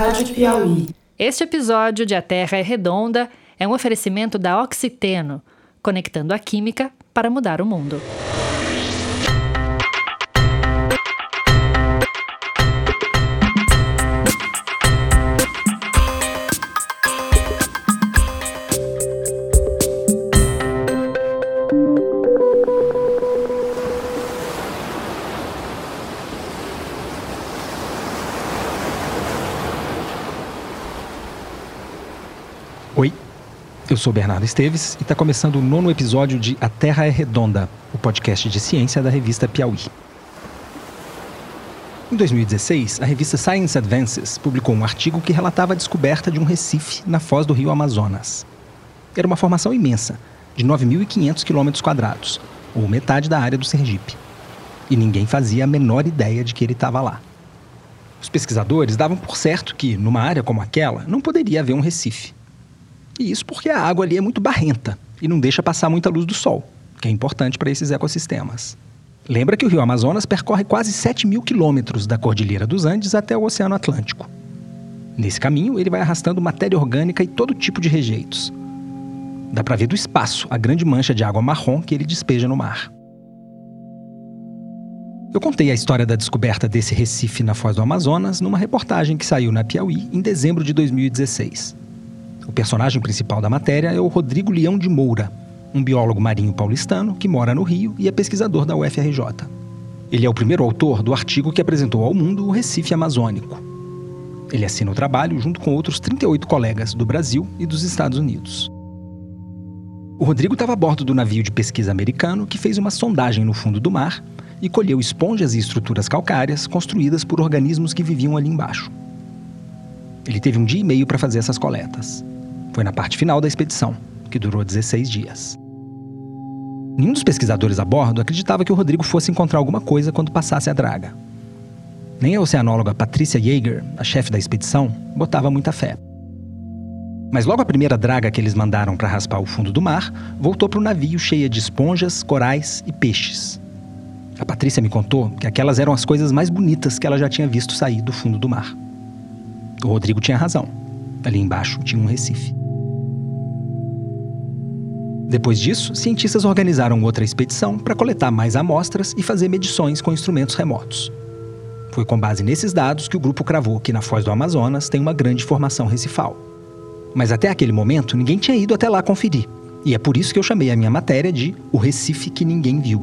Rádio Piauí. Este episódio de A Terra é Redonda é um oferecimento da Oxiteno, conectando a química para mudar o mundo. Sou Bernardo Esteves e está começando o nono episódio de A Terra é Redonda, o podcast de ciência da revista Piauí. Em 2016, a revista Science Advances publicou um artigo que relatava a descoberta de um recife na foz do rio Amazonas. Era uma formação imensa, de 9.500 km quadrados, ou metade da área do Sergipe. E ninguém fazia a menor ideia de que ele estava lá. Os pesquisadores davam por certo que, numa área como aquela, não poderia haver um recife. E isso porque a água ali é muito barrenta e não deixa passar muita luz do sol, que é importante para esses ecossistemas. Lembra que o rio Amazonas percorre quase 7 mil quilômetros da Cordilheira dos Andes até o Oceano Atlântico. Nesse caminho, ele vai arrastando matéria orgânica e todo tipo de rejeitos. Dá para ver do espaço a grande mancha de água marrom que ele despeja no mar. Eu contei a história da descoberta desse recife na foz do Amazonas numa reportagem que saiu na Piauí em dezembro de 2016. O personagem principal da matéria é o Rodrigo Leão de Moura, um biólogo marinho paulistano que mora no Rio e é pesquisador da UFRJ. Ele é o primeiro autor do artigo que apresentou ao mundo o Recife Amazônico. Ele assina o trabalho junto com outros 38 colegas do Brasil e dos Estados Unidos. O Rodrigo estava a bordo do navio de pesquisa americano que fez uma sondagem no fundo do mar e colheu esponjas e estruturas calcárias construídas por organismos que viviam ali embaixo. Ele teve um dia e meio para fazer essas coletas. Foi na parte final da expedição, que durou 16 dias. Nenhum dos pesquisadores a bordo acreditava que o Rodrigo fosse encontrar alguma coisa quando passasse a draga. Nem a oceanóloga Patricia Jaeger, a chefe da expedição, botava muita fé. Mas logo a primeira draga que eles mandaram para raspar o fundo do mar voltou para o navio cheia de esponjas, corais e peixes. A Patrícia me contou que aquelas eram as coisas mais bonitas que ela já tinha visto sair do fundo do mar. O Rodrigo tinha razão. Ali embaixo tinha um recife. Depois disso, cientistas organizaram outra expedição para coletar mais amostras e fazer medições com instrumentos remotos. Foi com base nesses dados que o grupo cravou que na foz do Amazonas tem uma grande formação recifal. Mas até aquele momento, ninguém tinha ido até lá conferir. E é por isso que eu chamei a minha matéria de O Recife que Ninguém Viu.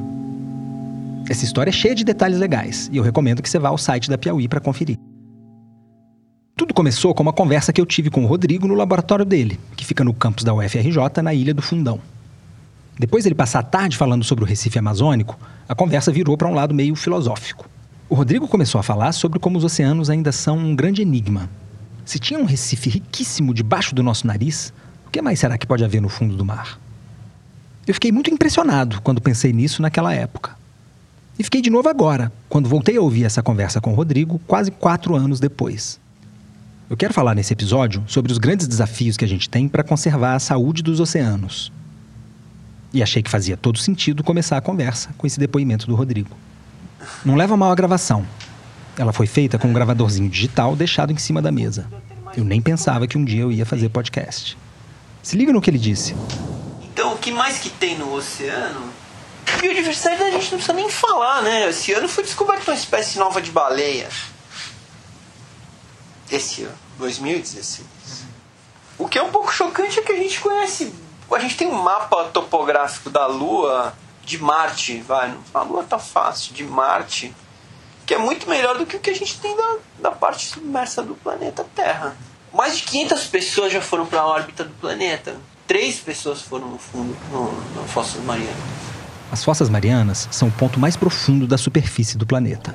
Essa história é cheia de detalhes legais e eu recomendo que você vá ao site da Piauí para conferir. Tudo começou com uma conversa que eu tive com o Rodrigo no laboratório dele, que fica no campus da UFRJ, na Ilha do Fundão. Depois dele passar a tarde falando sobre o Recife Amazônico, a conversa virou para um lado meio filosófico. O Rodrigo começou a falar sobre como os oceanos ainda são um grande enigma. Se tinha um Recife riquíssimo debaixo do nosso nariz, o que mais será que pode haver no fundo do mar? Eu fiquei muito impressionado quando pensei nisso naquela época. E fiquei de novo agora, quando voltei a ouvir essa conversa com o Rodrigo, quase quatro anos depois. Eu quero falar nesse episódio sobre os grandes desafios que a gente tem para conservar a saúde dos oceanos. E achei que fazia todo sentido começar a conversa com esse depoimento do Rodrigo. Não leva mal a gravação. Ela foi feita com um gravadorzinho digital deixado em cima da mesa. Eu nem pensava que um dia eu ia fazer podcast. Se liga no que ele disse. Então, o que mais que tem no oceano? Biodiversidade a gente não precisa nem falar, né? Esse ano foi descoberta uma espécie nova de baleia. Esse ano, 2016. O que é um pouco chocante é que a gente conhece. A gente tem um mapa topográfico da Lua, de Marte, vai. A Lua tá fácil, de Marte, que é muito melhor do que o que a gente tem da, da parte submersa do planeta Terra. Mais de 500 pessoas já foram para a órbita do planeta. Três pessoas foram no fundo, no, no Fossas Marianas. As fossas marianas são o ponto mais profundo da superfície do planeta.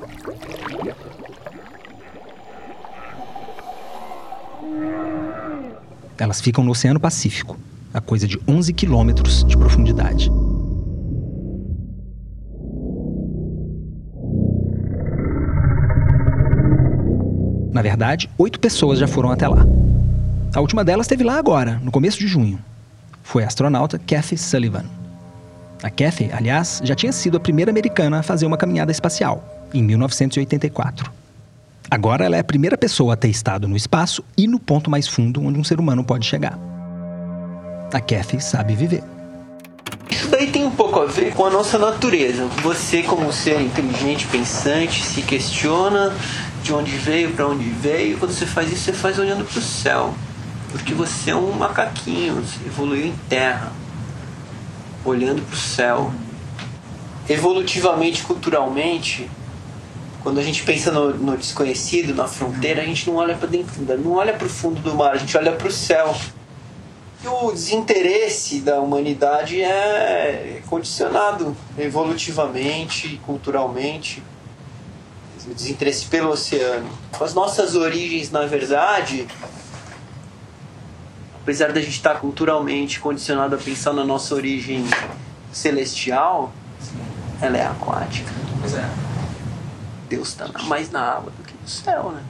Elas ficam no Oceano Pacífico, a coisa de 11 quilômetros de profundidade. Na verdade, oito pessoas já foram até lá. A última delas esteve lá agora, no começo de junho. Foi a astronauta Kathy Sullivan. A Kathy, aliás, já tinha sido a primeira americana a fazer uma caminhada espacial, em 1984. Agora ela é a primeira pessoa a ter estado no espaço e no ponto mais fundo onde um ser humano pode chegar. A Kathy sabe viver. Isso daí tem um pouco a ver com a nossa natureza. Você, como ser inteligente, pensante, se questiona de onde veio, para onde veio. Quando você faz isso, você faz olhando para o céu. Porque você é um macaquinho, evoluiu em terra, olhando para o céu. Evolutivamente, culturalmente, quando a gente pensa no, no desconhecido, na fronteira, a gente não olha para dentro, não olha para o fundo do mar, a gente olha para o céu. E o desinteresse da humanidade é condicionado evolutivamente, culturalmente. O desinteresse pelo oceano. As nossas origens, na verdade, apesar da gente estar culturalmente condicionado a pensar na nossa origem celestial, ela é aquática. Pois é. Deus está mais na água do que no céu, né?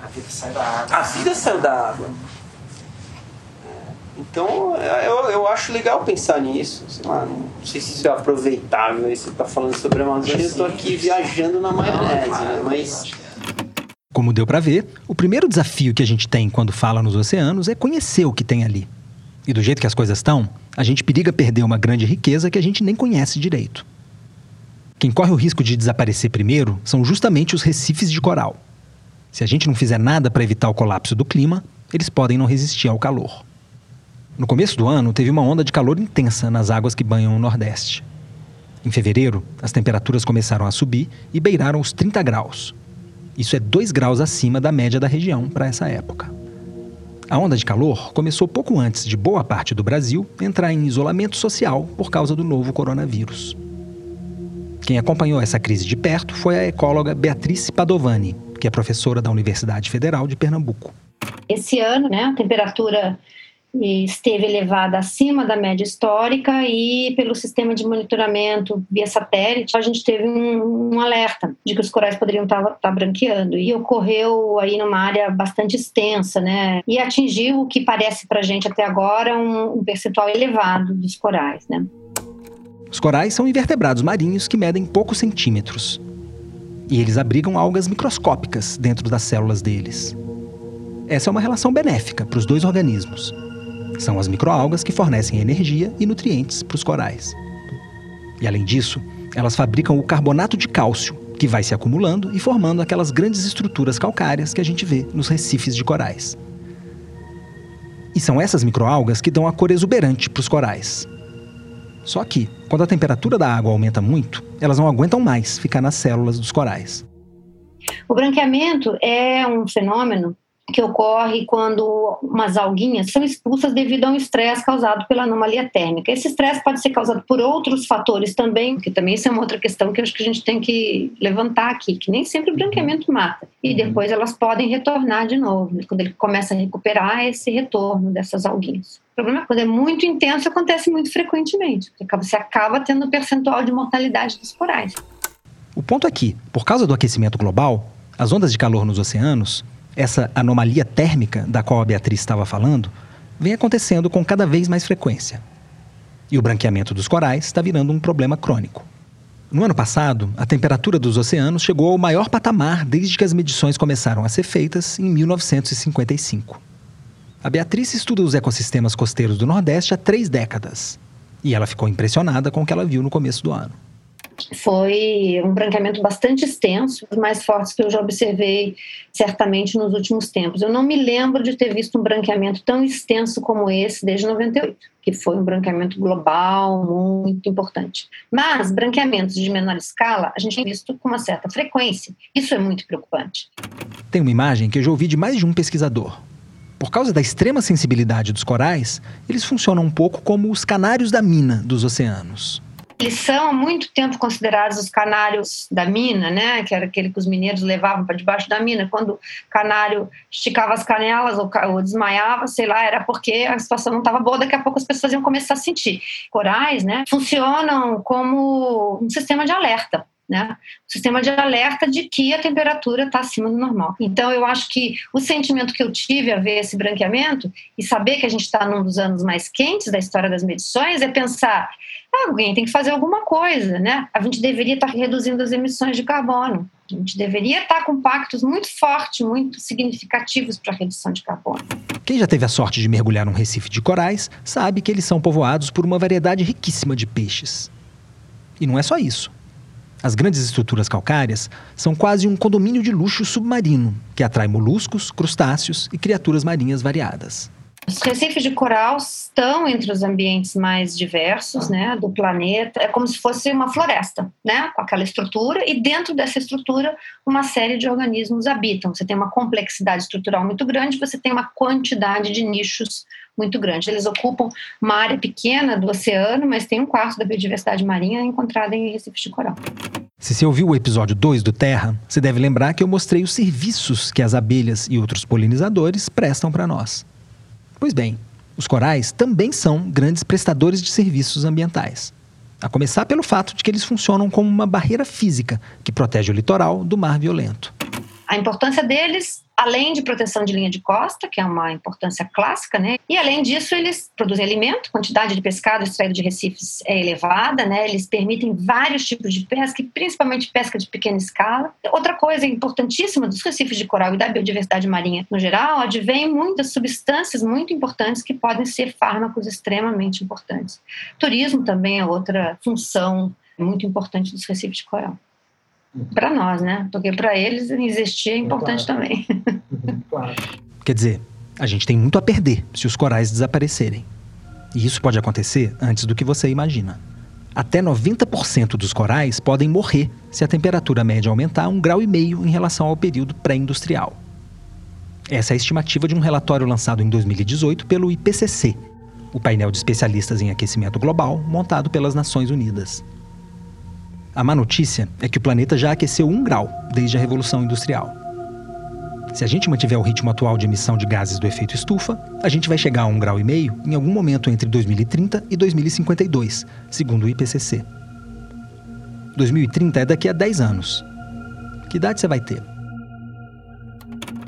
a vida sai da água. A vida saiu da água. Então, eu, eu acho legal pensar nisso. Sei lá, não sei se isso é aproveitável. Aí você está falando sobre a Amazônia, eu estou aqui viajando na maionese, né? Mas como deu para ver, o primeiro desafio que a gente tem quando fala nos oceanos é conhecer o que tem ali. E do jeito que as coisas estão, a gente periga perder uma grande riqueza que a gente nem conhece direito. Quem corre o risco de desaparecer primeiro são justamente os recifes de coral. Se a gente não fizer nada para evitar o colapso do clima, eles podem não resistir ao calor. No começo do ano, teve uma onda de calor intensa nas águas que banham o Nordeste. Em fevereiro, as temperaturas começaram a subir e beiraram os 30 graus, isso é 2 graus acima da média da região para essa época. A onda de calor começou pouco antes de boa parte do Brasil entrar em isolamento social por causa do novo coronavírus. Quem acompanhou essa crise de perto foi a ecóloga Beatriz Padovani, que é professora da Universidade Federal de Pernambuco. Esse ano, né, a temperatura esteve elevada acima da média histórica e pelo sistema de monitoramento via satélite a gente teve um, um alerta de que os corais poderiam estar, estar branqueando e ocorreu aí numa área bastante extensa, né? E atingiu o que parece para gente até agora um, um percentual elevado dos corais, né? Os corais são invertebrados marinhos que medem poucos centímetros. E eles abrigam algas microscópicas dentro das células deles. Essa é uma relação benéfica para os dois organismos. São as microalgas que fornecem energia e nutrientes para os corais. E além disso, elas fabricam o carbonato de cálcio, que vai se acumulando e formando aquelas grandes estruturas calcárias que a gente vê nos recifes de corais. E são essas microalgas que dão a cor exuberante para os corais. Só que, quando a temperatura da água aumenta muito, elas não aguentam mais ficar nas células dos corais. O branqueamento é um fenômeno que ocorre quando umas alguinhas são expulsas devido a um estresse causado pela anomalia térmica. Esse estresse pode ser causado por outros fatores também, que também isso é uma outra questão que eu acho que a gente tem que levantar aqui, que nem sempre o branqueamento mata. E uhum. depois elas podem retornar de novo, né? quando ele começa a recuperar esse retorno dessas alguinhas. O problema é quando é muito intenso, acontece muito frequentemente, porque você acaba tendo um percentual de mortalidade dos corais. O ponto é que, por causa do aquecimento global, as ondas de calor nos oceanos essa anomalia térmica da qual a Beatriz estava falando vem acontecendo com cada vez mais frequência. E o branqueamento dos corais está virando um problema crônico. No ano passado, a temperatura dos oceanos chegou ao maior patamar desde que as medições começaram a ser feitas em 1955. A Beatriz estuda os ecossistemas costeiros do Nordeste há três décadas. E ela ficou impressionada com o que ela viu no começo do ano foi um branqueamento bastante extenso, os mais fortes que eu já observei certamente nos últimos tempos. Eu não me lembro de ter visto um branqueamento tão extenso como esse desde 98, que foi um branqueamento global muito importante. Mas branqueamentos de menor escala a gente tem visto com uma certa frequência. Isso é muito preocupante. Tem uma imagem que eu já ouvi de mais de um pesquisador. Por causa da extrema sensibilidade dos corais, eles funcionam um pouco como os canários da mina dos oceanos. Eles são há muito tempo considerados os canários da mina, né? Que era aquele que os mineiros levavam para debaixo da mina. Quando o canário esticava as canelas ou, ou desmaiava, sei lá, era porque a situação não estava boa. Daqui a pouco as pessoas iam começar a sentir. Corais, né? Funcionam como um sistema de alerta. Né? O sistema de alerta de que a temperatura está acima do normal. Então, eu acho que o sentimento que eu tive a ver esse branqueamento e saber que a gente está num dos anos mais quentes da história das medições é pensar: ah, alguém tem que fazer alguma coisa, né? A gente deveria estar tá reduzindo as emissões de carbono. A gente deveria estar tá com pactos muito fortes, muito significativos para a redução de carbono. Quem já teve a sorte de mergulhar num recife de corais sabe que eles são povoados por uma variedade riquíssima de peixes. E não é só isso. As grandes estruturas calcárias são quase um condomínio de luxo submarino que atrai moluscos, crustáceos e criaturas marinhas variadas. Os recifes de coral estão entre os ambientes mais diversos né, do planeta. É como se fosse uma floresta, né, com aquela estrutura, e dentro dessa estrutura, uma série de organismos habitam. Você tem uma complexidade estrutural muito grande, você tem uma quantidade de nichos muito grande. Eles ocupam uma área pequena do oceano, mas tem um quarto da biodiversidade marinha encontrada em recifes de coral. Se você ouviu o episódio 2 do Terra, você deve lembrar que eu mostrei os serviços que as abelhas e outros polinizadores prestam para nós. Pois bem, os corais também são grandes prestadores de serviços ambientais. A começar pelo fato de que eles funcionam como uma barreira física que protege o litoral do mar violento. A importância deles além de proteção de linha de costa, que é uma importância clássica, né? E além disso, eles produzem alimento, quantidade de pescado extraído de recifes é elevada, né? Eles permitem vários tipos de pesca, principalmente pesca de pequena escala. Outra coisa importantíssima dos recifes de coral e da biodiversidade marinha no geral, advém muitas substâncias muito importantes que podem ser fármacos extremamente importantes. Turismo também é outra função muito importante dos recifes de coral para nós, né? Porque para eles existir é importante claro. também. claro. Quer dizer, a gente tem muito a perder se os corais desaparecerem. E isso pode acontecer antes do que você imagina. Até 90% dos corais podem morrer se a temperatura média aumentar um grau e meio em relação ao período pré-industrial. Essa é a estimativa de um relatório lançado em 2018 pelo IPCC, o painel de especialistas em aquecimento global montado pelas Nações Unidas. A má notícia é que o planeta já aqueceu um grau desde a Revolução Industrial. Se a gente mantiver o ritmo atual de emissão de gases do efeito estufa, a gente vai chegar a um grau e meio em algum momento entre 2030 e 2052, segundo o IPCC. 2030 é daqui a 10 anos. Que idade você vai ter?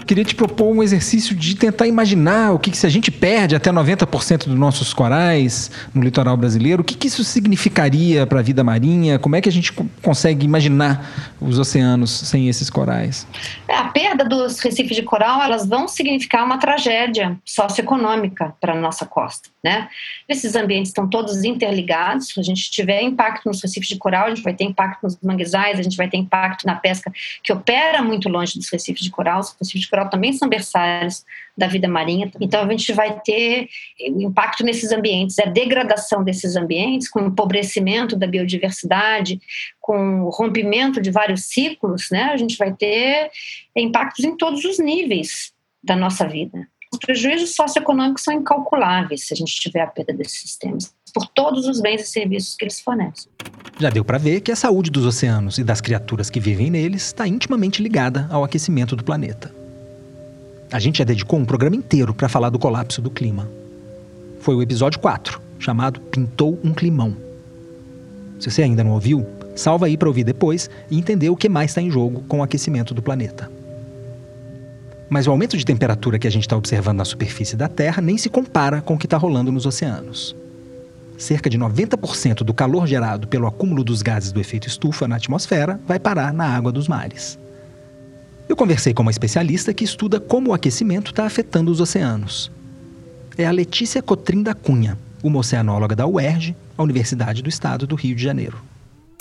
Queria te propor um exercício de tentar imaginar o que, que se a gente perde até 90% dos nossos corais no litoral brasileiro, o que, que isso significaria para a vida marinha? Como é que a gente consegue imaginar os oceanos sem esses corais? É, a perda dos recifes de coral, elas vão significar uma tragédia socioeconômica para a nossa costa, né? Esses ambientes estão todos interligados. Se a gente tiver impacto nos recifes de coral, a gente vai ter impacto nos manguezais, a gente vai ter impacto na pesca que opera muito longe dos recifes de coral. Os recifes de também são berçários da vida marinha. Então a gente vai ter o impacto nesses ambientes, a degradação desses ambientes, com o empobrecimento da biodiversidade, com o rompimento de vários ciclos, né? A gente vai ter impactos em todos os níveis da nossa vida. Os prejuízos socioeconômicos são incalculáveis se a gente tiver a perda desses sistemas, por todos os bens e serviços que eles fornecem. Já deu para ver que a saúde dos oceanos e das criaturas que vivem neles está intimamente ligada ao aquecimento do planeta. A gente já dedicou um programa inteiro para falar do colapso do clima. Foi o episódio 4, chamado Pintou um Climão. Se você ainda não ouviu, salva aí para ouvir depois e entender o que mais está em jogo com o aquecimento do planeta. Mas o aumento de temperatura que a gente está observando na superfície da Terra nem se compara com o que está rolando nos oceanos. Cerca de 90% do calor gerado pelo acúmulo dos gases do efeito estufa na atmosfera vai parar na água dos mares. Eu conversei com uma especialista que estuda como o aquecimento está afetando os oceanos. É a Letícia Cotrim da Cunha, uma oceanóloga da UERJ, a Universidade do Estado do Rio de Janeiro.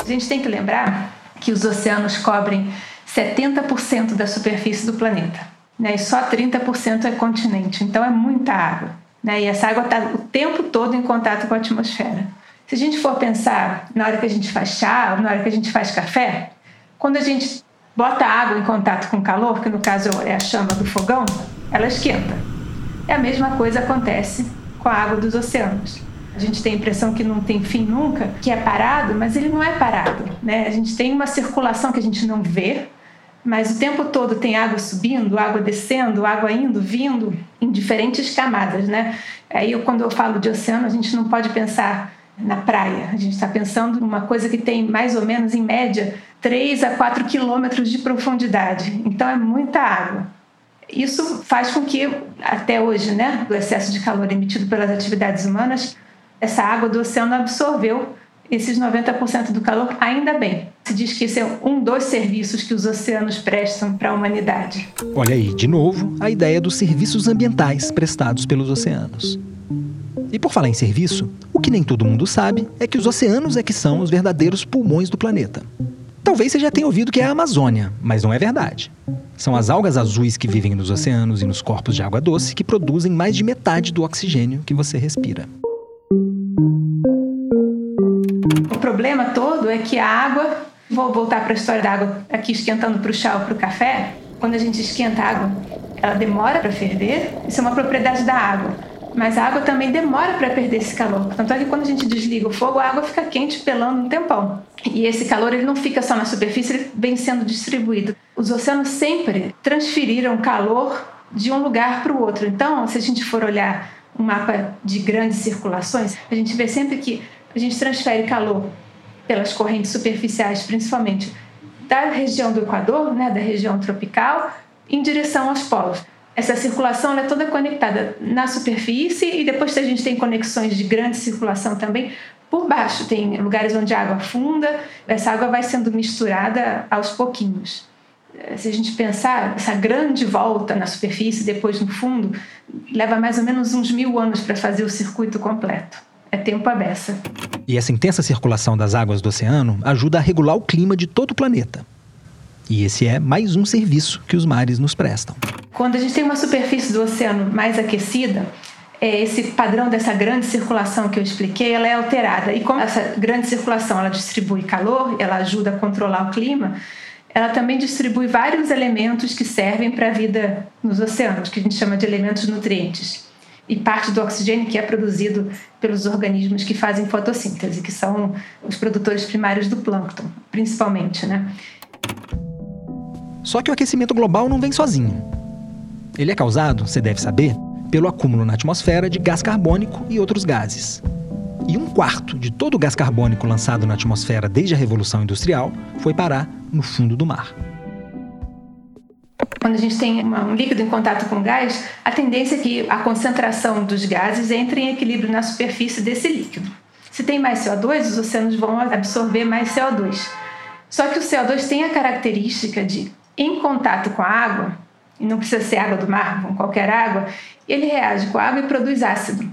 A gente tem que lembrar que os oceanos cobrem 70% da superfície do planeta né? e só 30% é continente, então é muita água. Né? E essa água está o tempo todo em contato com a atmosfera. Se a gente for pensar na hora que a gente faz chá, na hora que a gente faz café, quando a gente bota água em contato com calor, que no caso é a chama do fogão, ela esquenta. É a mesma coisa acontece com a água dos oceanos. A gente tem a impressão que não tem fim nunca, que é parado, mas ele não é parado. Né? A gente tem uma circulação que a gente não vê, mas o tempo todo tem água subindo, água descendo, água indo, vindo, em diferentes camadas, né? Aí, quando eu falo de oceano, a gente não pode pensar na praia. A gente está pensando em uma coisa que tem mais ou menos, em média, 3 a 4 quilômetros de profundidade. Então é muita água. Isso faz com que, até hoje, né, o excesso de calor emitido pelas atividades humanas, essa água do oceano absorveu esses 90% do calor, ainda bem. Se diz que esse é um dos serviços que os oceanos prestam para a humanidade. Olha aí, de novo, a ideia dos serviços ambientais prestados pelos oceanos. E por falar em serviço, o que nem todo mundo sabe é que os oceanos é que são os verdadeiros pulmões do planeta. Talvez você já tenha ouvido que é a Amazônia, mas não é verdade. São as algas azuis que vivem nos oceanos e nos corpos de água doce que produzem mais de metade do oxigênio que você respira. O problema todo é que a água, vou voltar para a história da água aqui esquentando para o chá ou para o café, quando a gente esquenta a água, ela demora para ferver, isso é uma propriedade da água. Mas a água também demora para perder esse calor. Tanto é que quando a gente desliga o fogo, a água fica quente pelando um tempão. E esse calor ele não fica só na superfície, ele vem sendo distribuído. Os oceanos sempre transferiram calor de um lugar para o outro. Então, se a gente for olhar um mapa de grandes circulações, a gente vê sempre que a gente transfere calor pelas correntes superficiais, principalmente da região do Equador, né, da região tropical, em direção aos polos. Essa circulação é toda conectada na superfície e depois a gente tem conexões de grande circulação também por baixo. Tem lugares onde a água afunda, essa água vai sendo misturada aos pouquinhos. Se a gente pensar, essa grande volta na superfície, depois no fundo, leva mais ou menos uns mil anos para fazer o circuito completo. É tempo a beça. E essa intensa circulação das águas do oceano ajuda a regular o clima de todo o planeta. E esse é mais um serviço que os mares nos prestam. Quando a gente tem uma superfície do oceano mais aquecida, é, esse padrão dessa grande circulação que eu expliquei, ela é alterada. E como essa grande circulação ela distribui calor, ela ajuda a controlar o clima, ela também distribui vários elementos que servem para a vida nos oceanos, que a gente chama de elementos nutrientes e parte do oxigênio que é produzido pelos organismos que fazem fotossíntese, que são os produtores primários do plâncton, principalmente, né? Só que o aquecimento global não vem sozinho. Ele é causado, você deve saber, pelo acúmulo na atmosfera de gás carbônico e outros gases. E um quarto de todo o gás carbônico lançado na atmosfera desde a Revolução Industrial foi parar no fundo do mar. Quando a gente tem um líquido em contato com gás, a tendência é que a concentração dos gases entre em equilíbrio na superfície desse líquido. Se tem mais CO2, os oceanos vão absorver mais CO2. Só que o CO2 tem a característica de, em contato com a água, e não precisa ser água do mar, qualquer água, ele reage com a água e produz ácido.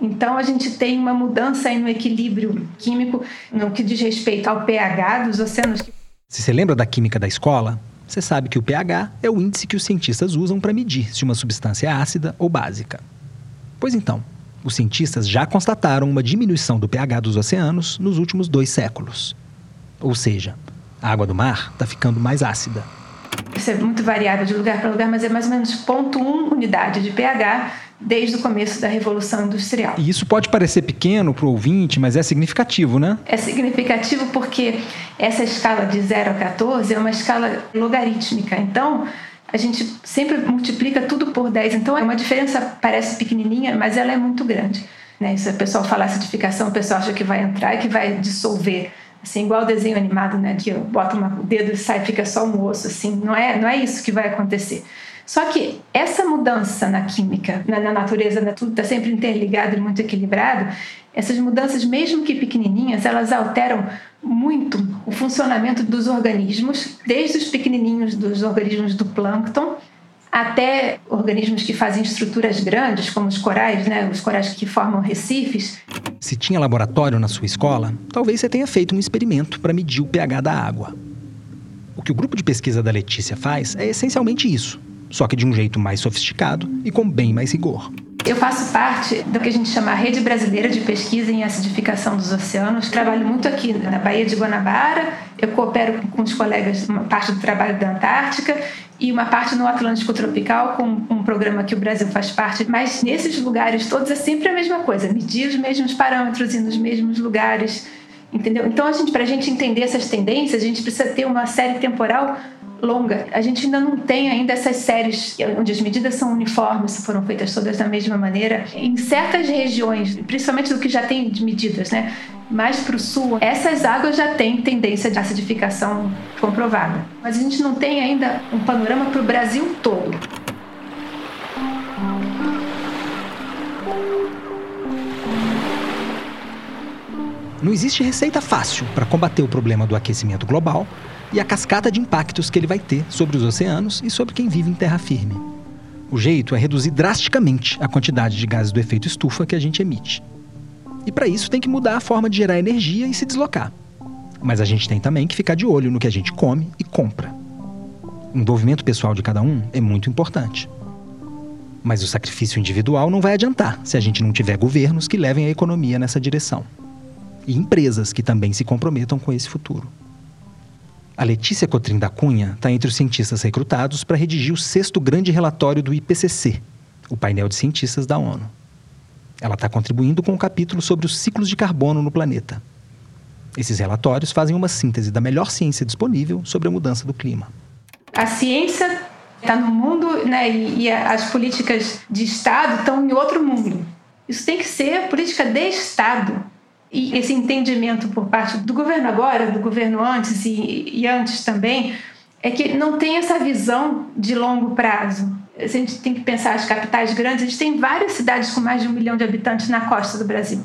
Então a gente tem uma mudança no equilíbrio químico no que diz respeito ao pH dos oceanos. Se você lembra da química da escola, você sabe que o pH é o índice que os cientistas usam para medir se uma substância é ácida ou básica. Pois então, os cientistas já constataram uma diminuição do pH dos oceanos nos últimos dois séculos. Ou seja, a água do mar está ficando mais ácida. Isso é muito variável de lugar para lugar, mas é mais ou menos 0,1 unidade de pH desde o começo da Revolução Industrial. E isso pode parecer pequeno para o ouvinte, mas é significativo, né? É significativo porque essa escala de 0 a 14 é uma escala logarítmica. Então, a gente sempre multiplica tudo por 10. Então, é uma diferença parece pequenininha, mas ela é muito grande. Né? Se o pessoal falar acidificação, o pessoal acha que vai entrar e que vai dissolver. Assim, igual o desenho animado, né? Que bota o dedo e sai, fica só um osso, assim. Não é, não é isso que vai acontecer. Só que essa mudança na química, na, na natureza, né, tudo está sempre interligado e muito equilibrado, essas mudanças, mesmo que pequenininhas, elas alteram muito o funcionamento dos organismos, desde os pequenininhos dos organismos do plâncton até organismos que fazem estruturas grandes, como os corais, né, os corais que formam recifes. Se tinha laboratório na sua escola, talvez você tenha feito um experimento para medir o pH da água. O que o grupo de pesquisa da Letícia faz é essencialmente isso só que de um jeito mais sofisticado e com bem mais rigor. Eu faço parte do que a gente chama a Rede Brasileira de Pesquisa em Acidificação dos Oceanos. Trabalho muito aqui na Baía de Guanabara. Eu coopero com os colegas uma parte do trabalho da Antártica e uma parte no Atlântico Tropical com um programa que o Brasil faz parte. Mas nesses lugares todos é sempre a mesma coisa, medir os mesmos parâmetros e nos mesmos lugares, entendeu? Então a gente, para a gente entender essas tendências, a gente precisa ter uma série temporal longa. A gente ainda não tem ainda essas séries onde as medidas são uniformes, foram feitas todas da mesma maneira. Em certas regiões, principalmente do que já tem de medidas, né? Mais para o sul, essas águas já têm tendência de acidificação comprovada. Mas a gente não tem ainda um panorama para o Brasil todo. Não existe receita fácil para combater o problema do aquecimento global e a cascata de impactos que ele vai ter sobre os oceanos e sobre quem vive em terra firme. O jeito é reduzir drasticamente a quantidade de gases do efeito estufa que a gente emite. E para isso tem que mudar a forma de gerar energia e se deslocar. Mas a gente tem também que ficar de olho no que a gente come e compra. O envolvimento pessoal de cada um é muito importante. Mas o sacrifício individual não vai adiantar se a gente não tiver governos que levem a economia nessa direção. E empresas que também se comprometam com esse futuro. A Letícia Cotrim da Cunha está entre os cientistas recrutados para redigir o sexto grande relatório do IPCC, o painel de cientistas da ONU. Ela está contribuindo com um capítulo sobre os ciclos de carbono no planeta. Esses relatórios fazem uma síntese da melhor ciência disponível sobre a mudança do clima. A ciência está no mundo né, e, e as políticas de Estado estão em outro mundo. Isso tem que ser política de Estado e esse entendimento por parte do governo agora, do governo antes e, e antes também, é que não tem essa visão de longo prazo. A gente tem que pensar as capitais grandes, a gente tem várias cidades com mais de um milhão de habitantes na costa do Brasil.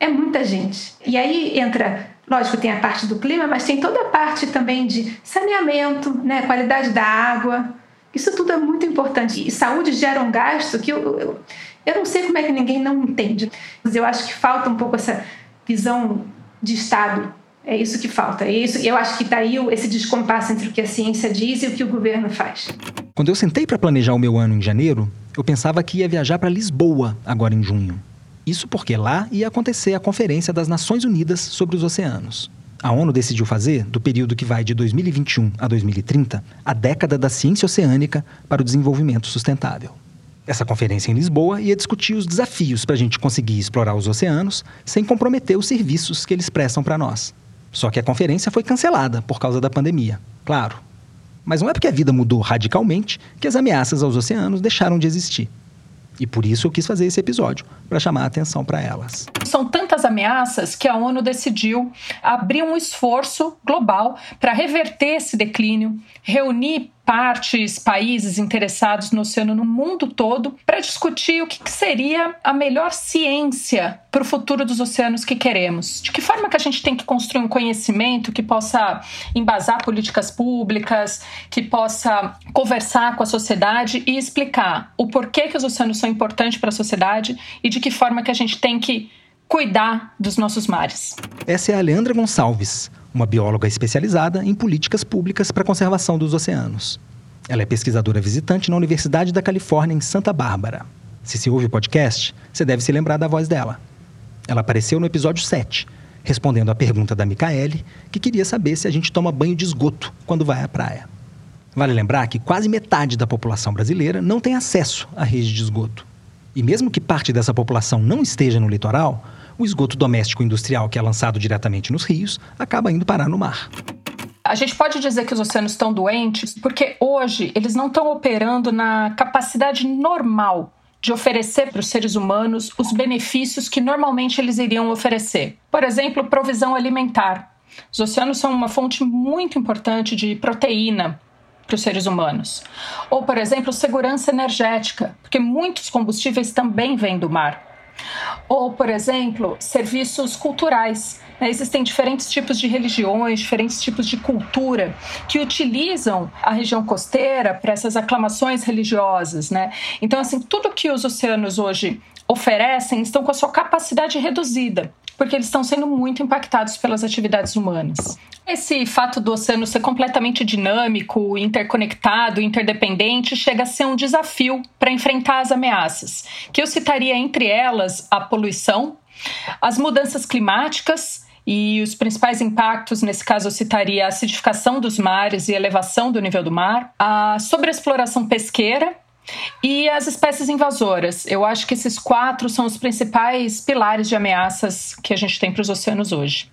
É muita gente. E aí entra, lógico, tem a parte do clima, mas tem toda a parte também de saneamento, né, qualidade da água. Isso tudo é muito importante. E saúde gera um gasto que eu, eu eu não sei como é que ninguém não entende, mas eu acho que falta um pouco essa visão de Estado. É isso que falta. É isso, eu acho que está aí esse descompasso entre o que a ciência diz e o que o governo faz. Quando eu sentei para planejar o meu ano em janeiro, eu pensava que ia viajar para Lisboa agora em junho. Isso porque lá ia acontecer a Conferência das Nações Unidas sobre os Oceanos. A ONU decidiu fazer, do período que vai de 2021 a 2030, a década da ciência oceânica para o desenvolvimento sustentável. Essa conferência em Lisboa ia discutir os desafios para a gente conseguir explorar os oceanos sem comprometer os serviços que eles prestam para nós. Só que a conferência foi cancelada por causa da pandemia, claro. Mas não é porque a vida mudou radicalmente que as ameaças aos oceanos deixaram de existir. E por isso eu quis fazer esse episódio, para chamar a atenção para elas. São tantas ameaças que a ONU decidiu abrir um esforço global para reverter esse declínio, reunir partes, países interessados no oceano no mundo todo para discutir o que, seria a melhor ciência para o futuro dos oceanos que queremos. De que forma que a gente tem que construir um conhecimento que possa embasar políticas públicas, que possa conversar com a sociedade e explicar o porquê que os oceanos são importantes para a sociedade e de que forma que a gente tem que cuidar dos nossos mares. Essa é a Leandra Gonçalves, uma bióloga especializada em políticas públicas para a conservação dos oceanos. Ela é pesquisadora visitante na Universidade da Califórnia, em Santa Bárbara. Se se ouve o podcast, você deve se lembrar da voz dela. Ela apareceu no episódio 7, respondendo à pergunta da Micaele, que queria saber se a gente toma banho de esgoto quando vai à praia. Vale lembrar que quase metade da população brasileira não tem acesso à rede de esgoto. E mesmo que parte dessa população não esteja no litoral, o esgoto doméstico industrial que é lançado diretamente nos rios acaba indo parar no mar. A gente pode dizer que os oceanos estão doentes porque hoje eles não estão operando na capacidade normal de oferecer para os seres humanos os benefícios que normalmente eles iriam oferecer. Por exemplo, provisão alimentar. Os oceanos são uma fonte muito importante de proteína para os seres humanos. Ou, por exemplo, segurança energética, porque muitos combustíveis também vêm do mar. Ou, por exemplo, serviços culturais. Né? Existem diferentes tipos de religiões, diferentes tipos de cultura que utilizam a região costeira para essas aclamações religiosas. Né? Então, assim, tudo que os oceanos hoje oferecem estão com a sua capacidade reduzida porque eles estão sendo muito impactados pelas atividades humanas. Esse fato do oceano ser completamente dinâmico, interconectado, interdependente, chega a ser um desafio para enfrentar as ameaças, que eu citaria entre elas a poluição, as mudanças climáticas e os principais impactos, nesse caso eu citaria a acidificação dos mares e elevação do nível do mar, a sobreexploração pesqueira e as espécies invasoras. Eu acho que esses quatro são os principais pilares de ameaças que a gente tem para os oceanos hoje.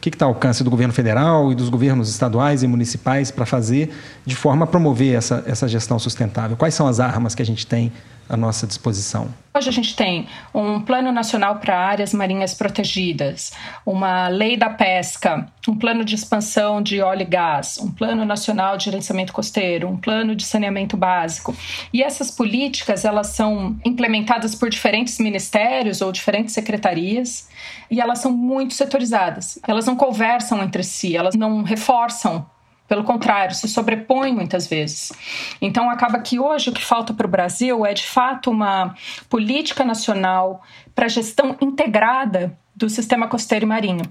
que está ao alcance do governo federal e dos governos estaduais e municipais para fazer de forma a promover essa, essa gestão sustentável? Quais são as armas que a gente tem à nossa disposição? Hoje a gente tem um Plano Nacional para Áreas Marinhas Protegidas, uma Lei da Pesca, um plano de expansão de óleo e gás, um Plano Nacional de Gerenciamento Costeiro, um plano de saneamento básico. E essas políticas, elas são implementadas por diferentes ministérios ou diferentes secretarias e elas são muito setorizadas. Elas não conversam entre si, elas não reforçam pelo contrário, se sobrepõem muitas vezes. Então, acaba que hoje o que falta para o Brasil é, de fato, uma política nacional para gestão integrada do sistema costeiro e marinho.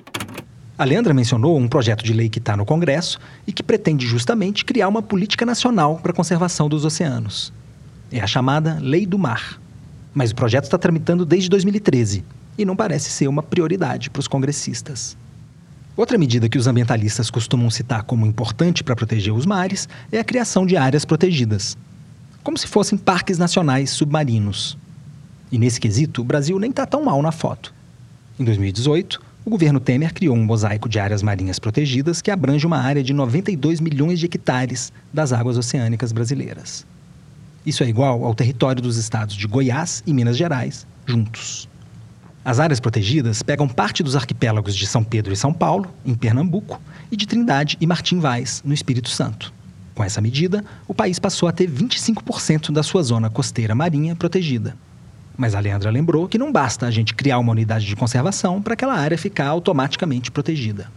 A Leandra mencionou um projeto de lei que está no Congresso e que pretende justamente criar uma política nacional para a conservação dos oceanos. É a chamada Lei do Mar. Mas o projeto está tramitando desde 2013 e não parece ser uma prioridade para os congressistas. Outra medida que os ambientalistas costumam citar como importante para proteger os mares é a criação de áreas protegidas, como se fossem parques nacionais submarinos. E nesse quesito, o Brasil nem está tão mal na foto. Em 2018, o governo Temer criou um mosaico de áreas marinhas protegidas que abrange uma área de 92 milhões de hectares das águas oceânicas brasileiras. Isso é igual ao território dos estados de Goiás e Minas Gerais, juntos. As áreas protegidas pegam parte dos arquipélagos de São Pedro e São Paulo, em Pernambuco, e de Trindade e Martim Vaz, no Espírito Santo. Com essa medida, o país passou a ter 25% da sua zona costeira marinha protegida. Mas a Leandra lembrou que não basta a gente criar uma unidade de conservação para aquela área ficar automaticamente protegida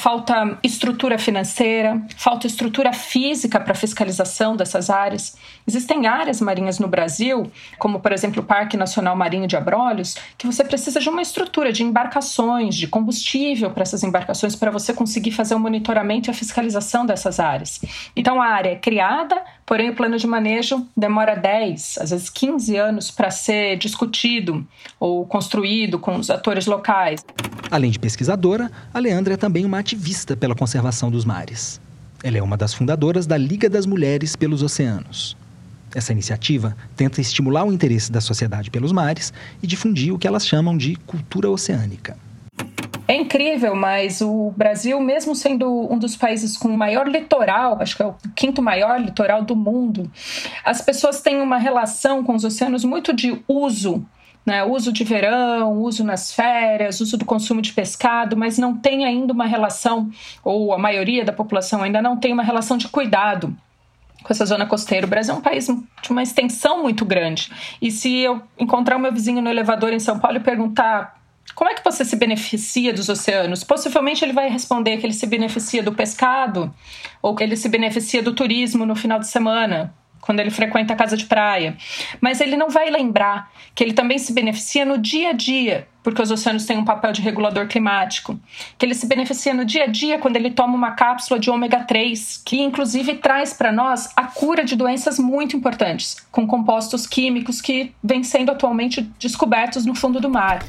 falta estrutura financeira, falta estrutura física para fiscalização dessas áreas. Existem áreas marinhas no Brasil, como por exemplo o Parque Nacional Marinho de Abrolhos, que você precisa de uma estrutura de embarcações, de combustível para essas embarcações para você conseguir fazer o monitoramento e a fiscalização dessas áreas. Então a área é criada, porém o plano de manejo demora 10, às vezes 15 anos para ser discutido ou construído com os atores locais. Além de pesquisadora, a Leandra é também uma ativista pela conservação dos mares. Ela é uma das fundadoras da Liga das Mulheres pelos Oceanos. Essa iniciativa tenta estimular o interesse da sociedade pelos mares e difundir o que elas chamam de cultura oceânica. É incrível, mas o Brasil, mesmo sendo um dos países com maior litoral, acho que é o quinto maior litoral do mundo, as pessoas têm uma relação com os oceanos muito de uso né? Uso de verão, uso nas férias, uso do consumo de pescado, mas não tem ainda uma relação, ou a maioria da população ainda não tem uma relação de cuidado com essa zona costeira. O Brasil é um país de uma extensão muito grande. E se eu encontrar o meu vizinho no elevador em São Paulo e perguntar como é que você se beneficia dos oceanos? Possivelmente ele vai responder que ele se beneficia do pescado ou que ele se beneficia do turismo no final de semana quando ele frequenta a casa de praia. Mas ele não vai lembrar que ele também se beneficia no dia a dia, porque os oceanos têm um papel de regulador climático. Que ele se beneficia no dia a dia quando ele toma uma cápsula de ômega 3, que inclusive traz para nós a cura de doenças muito importantes, com compostos químicos que vêm sendo atualmente descobertos no fundo do mar.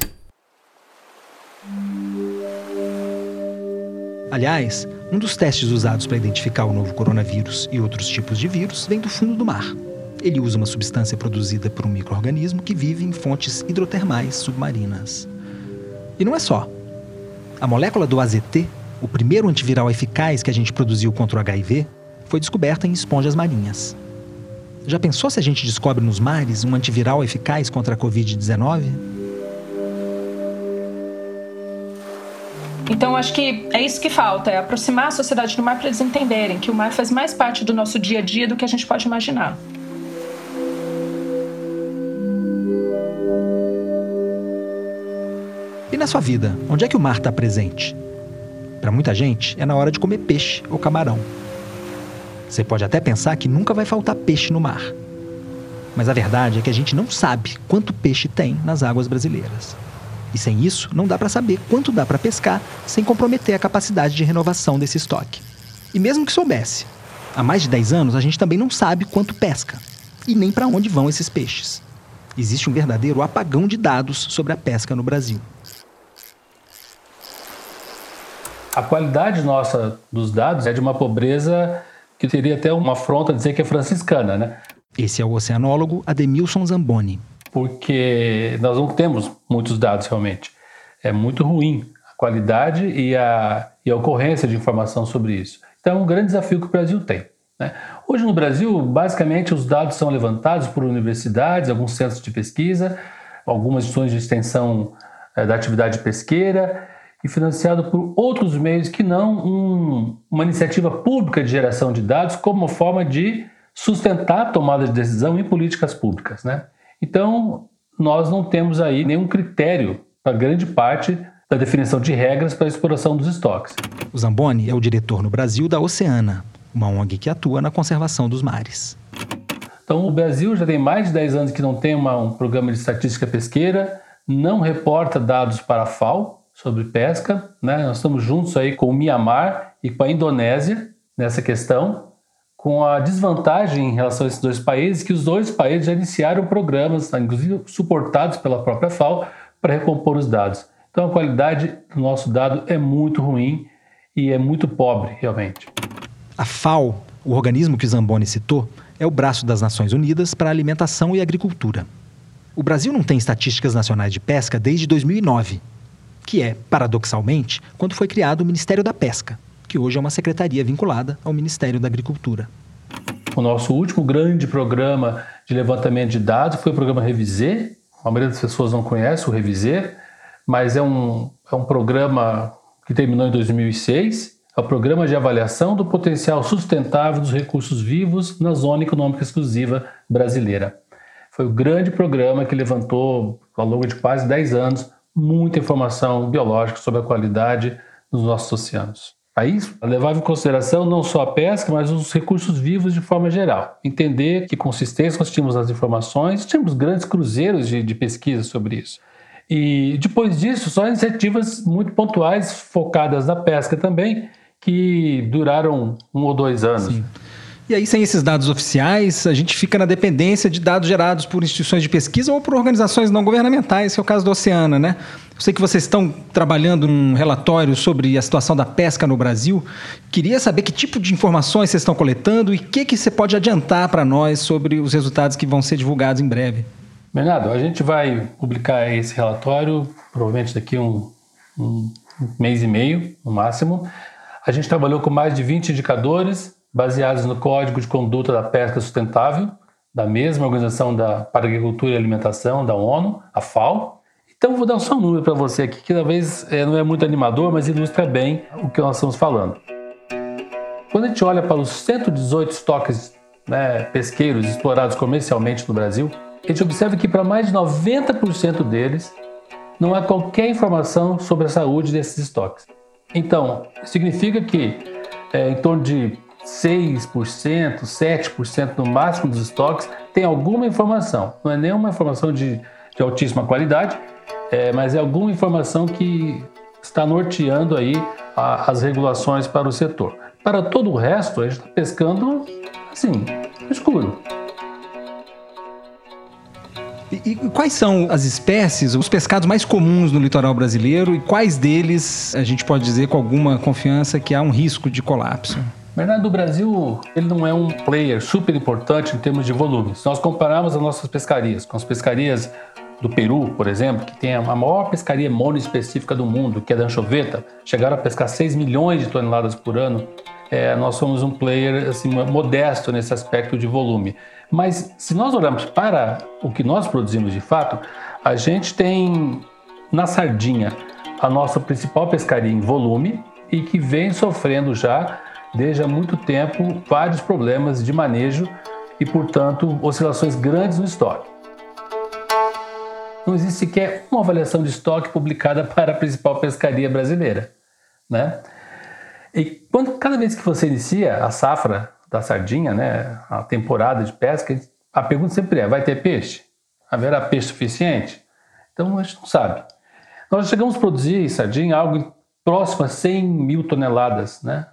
Aliás, um dos testes usados para identificar o novo coronavírus e outros tipos de vírus vem do fundo do mar. Ele usa uma substância produzida por um microorganismo que vive em fontes hidrotermais submarinas. E não é só. A molécula do AZT, o primeiro antiviral eficaz que a gente produziu contra o HIV, foi descoberta em esponjas marinhas. Já pensou se a gente descobre nos mares um antiviral eficaz contra a Covid-19? Então, acho que é isso que falta, é aproximar a sociedade do mar para eles entenderem que o mar faz mais parte do nosso dia a dia do que a gente pode imaginar. E na sua vida, onde é que o mar está presente? Para muita gente, é na hora de comer peixe ou camarão. Você pode até pensar que nunca vai faltar peixe no mar. Mas a verdade é que a gente não sabe quanto peixe tem nas águas brasileiras. E sem isso, não dá para saber quanto dá para pescar sem comprometer a capacidade de renovação desse estoque. E mesmo que soubesse, há mais de 10 anos a gente também não sabe quanto pesca e nem para onde vão esses peixes. Existe um verdadeiro apagão de dados sobre a pesca no Brasil. A qualidade nossa dos dados é de uma pobreza que teria até uma afronta dizer que é franciscana, né? Esse é o oceanólogo Ademilson Zamboni porque nós não temos muitos dados realmente. É muito ruim a qualidade e a, e a ocorrência de informação sobre isso. Então, é um grande desafio que o Brasil tem. Né? Hoje no Brasil, basicamente, os dados são levantados por universidades, alguns centros de pesquisa, algumas instituições de extensão é, da atividade pesqueira e financiado por outros meios que não um, uma iniciativa pública de geração de dados como forma de sustentar a tomada de decisão em políticas públicas. Né? Então, nós não temos aí nenhum critério para grande parte da definição de regras para a exploração dos estoques. O Zamboni é o diretor no Brasil da Oceana, uma ONG que atua na conservação dos mares. Então, o Brasil já tem mais de 10 anos que não tem uma, um programa de estatística pesqueira, não reporta dados para a FAO sobre pesca. Né? Nós estamos juntos aí com o Mianmar e com a Indonésia nessa questão, com a desvantagem em relação a esses dois países, que os dois países já iniciaram programas, inclusive suportados pela própria FAO, para recompor os dados. Então, a qualidade do nosso dado é muito ruim e é muito pobre, realmente. A FAO, o organismo que Zamboni citou, é o braço das Nações Unidas para a Alimentação e Agricultura. O Brasil não tem estatísticas nacionais de pesca desde 2009, que é, paradoxalmente, quando foi criado o Ministério da Pesca, que hoje é uma secretaria vinculada ao Ministério da Agricultura. O nosso último grande programa de levantamento de dados foi o programa Reviser. A maioria das pessoas não conhece o Reviser, mas é um, é um programa que terminou em 2006 é o Programa de Avaliação do Potencial Sustentável dos Recursos Vivos na Zona Econômica Exclusiva Brasileira. Foi o grande programa que levantou, ao longo de quase 10 anos, muita informação biológica sobre a qualidade dos nossos oceanos. Aí levava em consideração não só a pesca, mas os recursos vivos de forma geral. Entender que consistência nós tínhamos nas informações, tínhamos grandes cruzeiros de, de pesquisa sobre isso. E depois disso, só iniciativas muito pontuais, focadas na pesca também, que duraram um ou dois anos. Sim. E aí, sem esses dados oficiais, a gente fica na dependência de dados gerados por instituições de pesquisa ou por organizações não governamentais, que é o caso do Oceana, né? Eu sei que vocês estão trabalhando num relatório sobre a situação da pesca no Brasil. Queria saber que tipo de informações vocês estão coletando e o que, que você pode adiantar para nós sobre os resultados que vão ser divulgados em breve. Bernardo, a gente vai publicar esse relatório provavelmente daqui um, um mês e meio, no máximo. A gente trabalhou com mais de 20 indicadores baseados no Código de Conduta da Pesca Sustentável, da mesma Organização da, para Agricultura e Alimentação, da ONU, a FAO. Então, vou dar só um número para você aqui, que talvez é, não é muito animador, mas ilustra bem o que nós estamos falando. Quando a gente olha para os 118 estoques né, pesqueiros explorados comercialmente no Brasil, a gente observa que para mais de 90% deles não há qualquer informação sobre a saúde desses estoques. Então, significa que é, em torno de 6%, 7% no máximo dos estoques tem alguma informação. Não é nenhuma informação de, de altíssima qualidade, é, mas é alguma informação que está norteando aí a, as regulações para o setor. Para todo o resto, a gente está pescando assim, escuro. E, quais são as espécies, os pescados mais comuns no litoral brasileiro e quais deles a gente pode dizer com alguma confiança que há um risco de colapso? Bernardo, o Brasil ele não é um player super importante em termos de volume. Se nós compararmos as nossas pescarias com as pescarias do Peru, por exemplo, que tem a maior pescaria monoespecífica do mundo, que é da anchoveta, chegaram a pescar 6 milhões de toneladas por ano, é, nós somos um player assim, modesto nesse aspecto de volume. Mas se nós olharmos para o que nós produzimos de fato, a gente tem na sardinha a nossa principal pescaria em volume e que vem sofrendo já desde há muito tempo vários problemas de manejo e, portanto, oscilações grandes no estoque. Não existe sequer uma avaliação de estoque publicada para a principal pescaria brasileira. Né? E quando, cada vez que você inicia a safra da sardinha, né, a temporada de pesca, a pergunta sempre é: vai ter peixe? Haverá peixe suficiente? Então a gente não sabe. Nós chegamos a produzir sardinha algo próximo a 100 mil toneladas, né?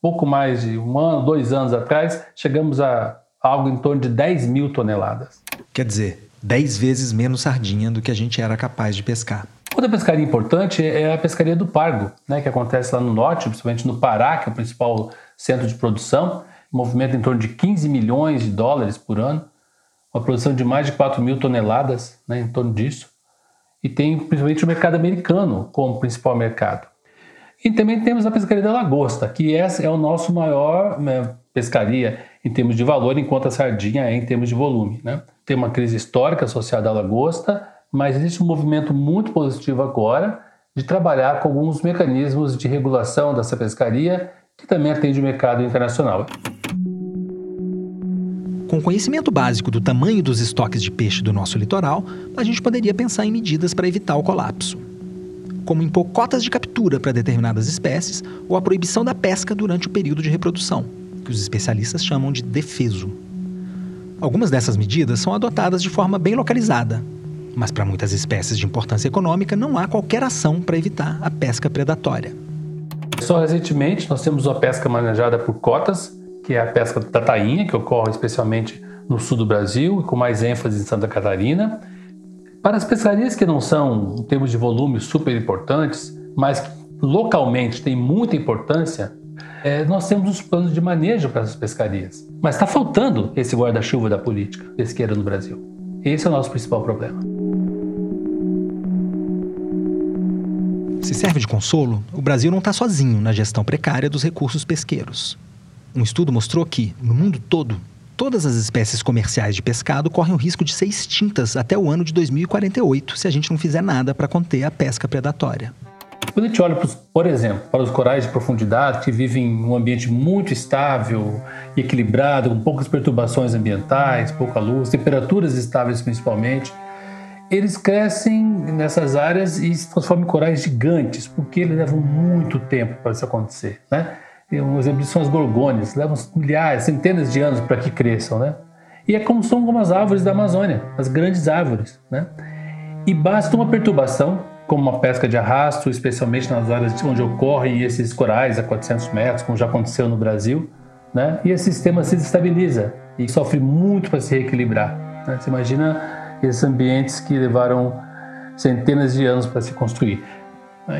Pouco mais de um ano, dois anos atrás, chegamos a algo em torno de 10 mil toneladas. Quer dizer, 10 vezes menos sardinha do que a gente era capaz de pescar. Outra pescaria importante é a pescaria do Pargo, né, que acontece lá no norte, principalmente no Pará, que é o principal centro de produção movimenta em torno de 15 milhões de dólares por ano, uma produção de mais de 4 mil toneladas, né, em torno disso. e tem principalmente o mercado americano como principal mercado. E também temos a pescaria da lagosta, que essa é o nosso maior né, pescaria em termos de valor, enquanto a sardinha é em termos de volume. Né? Tem uma crise histórica associada à lagosta, mas existe um movimento muito positivo agora de trabalhar com alguns mecanismos de regulação dessa pescaria que também atende o mercado internacional. Com conhecimento básico do tamanho dos estoques de peixe do nosso litoral, a gente poderia pensar em medidas para evitar o colapso, como impor cotas de captura para determinadas espécies ou a proibição da pesca durante o período de reprodução, que os especialistas chamam de defeso. Algumas dessas medidas são adotadas de forma bem localizada, mas para muitas espécies de importância econômica não há qualquer ação para evitar a pesca predatória. Só recentemente nós temos uma pesca manejada por cotas que é a pesca da tainha, que ocorre especialmente no sul do Brasil e com mais ênfase em Santa Catarina. Para as pescarias que não são, em termos de volume, super importantes, mas que localmente têm muita importância, é, nós temos os planos de manejo para essas pescarias. Mas está faltando esse guarda-chuva da política pesqueira no Brasil. Esse é o nosso principal problema. Se serve de consolo, o Brasil não está sozinho na gestão precária dos recursos pesqueiros. Um estudo mostrou que, no mundo todo, todas as espécies comerciais de pescado correm o risco de ser extintas até o ano de 2048 se a gente não fizer nada para conter a pesca predatória. Quando a gente olha, por exemplo, para os corais de profundidade que vivem em um ambiente muito estável e equilibrado, com poucas perturbações ambientais, pouca luz, temperaturas estáveis principalmente, eles crescem nessas áreas e se transformam em corais gigantes, porque eles levam muito tempo para isso acontecer, né? Um exemplo disso são as gorgônias, levam milhares, centenas de anos para que cresçam, né? E é como são como as árvores da Amazônia, as grandes árvores, né? E basta uma perturbação, como uma pesca de arrasto, especialmente nas áreas onde ocorrem esses corais a 400 metros, como já aconteceu no Brasil, né? E esse sistema se desestabiliza e sofre muito para se reequilibrar. Né? Você imagina esses ambientes que levaram centenas de anos para se construir.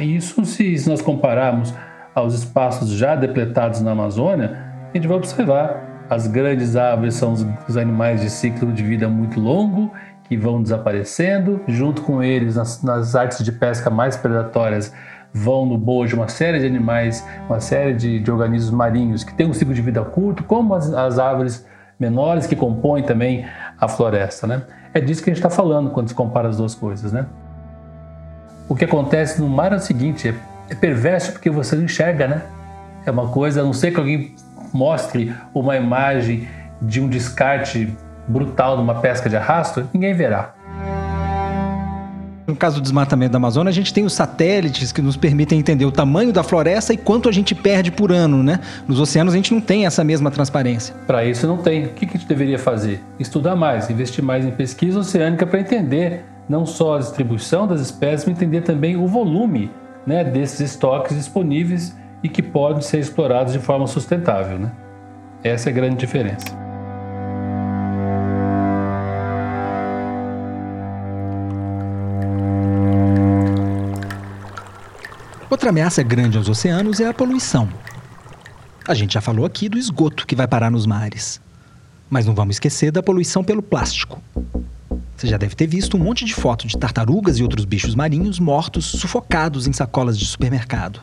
Isso, se nós compararmos aos espaços já depletados na Amazônia, a gente vai observar as grandes árvores são os, animais de ciclo de vida muito longo que vão desaparecendo, junto com eles nas, nas artes de pesca mais predatórias vão no bojo uma série de animais, uma série de, de organismos marinhos que têm um ciclo de vida curto, como as, as árvores menores que compõem também a floresta, né? É disso que a gente está falando quando se compara as duas coisas, né? O que acontece no mar é o seguinte, é perverso porque você não enxerga, né? É uma coisa, a não ser que alguém mostre uma imagem de um descarte brutal de uma pesca de arrasto, ninguém verá. No caso do desmatamento da Amazônia, a gente tem os satélites que nos permitem entender o tamanho da floresta e quanto a gente perde por ano, né? Nos oceanos a gente não tem essa mesma transparência. Para isso não tem. O que a gente deveria fazer? Estudar mais, investir mais em pesquisa oceânica para entender não só a distribuição das espécies, mas entender também o volume né, desses estoques disponíveis e que podem ser explorados de forma sustentável. Né? Essa é a grande diferença. Outra ameaça grande aos oceanos é a poluição. A gente já falou aqui do esgoto que vai parar nos mares. Mas não vamos esquecer da poluição pelo plástico. Você já deve ter visto um monte de foto de tartarugas e outros bichos marinhos mortos sufocados em sacolas de supermercado.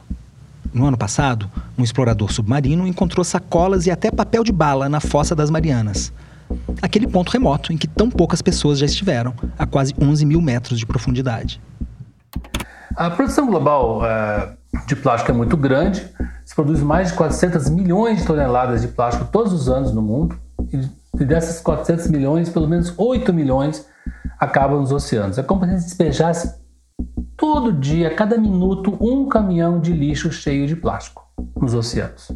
No ano passado, um explorador submarino encontrou sacolas e até papel de bala na Fossa das Marianas. Aquele ponto remoto em que tão poucas pessoas já estiveram, a quase 11 mil metros de profundidade. A produção global uh, de plástico é muito grande. Se produz mais de 400 milhões de toneladas de plástico todos os anos no mundo. E dessas 400 milhões, pelo menos 8 milhões acabam nos oceanos. É como se despejasse todo dia, cada minuto, um caminhão de lixo cheio de plástico nos oceanos.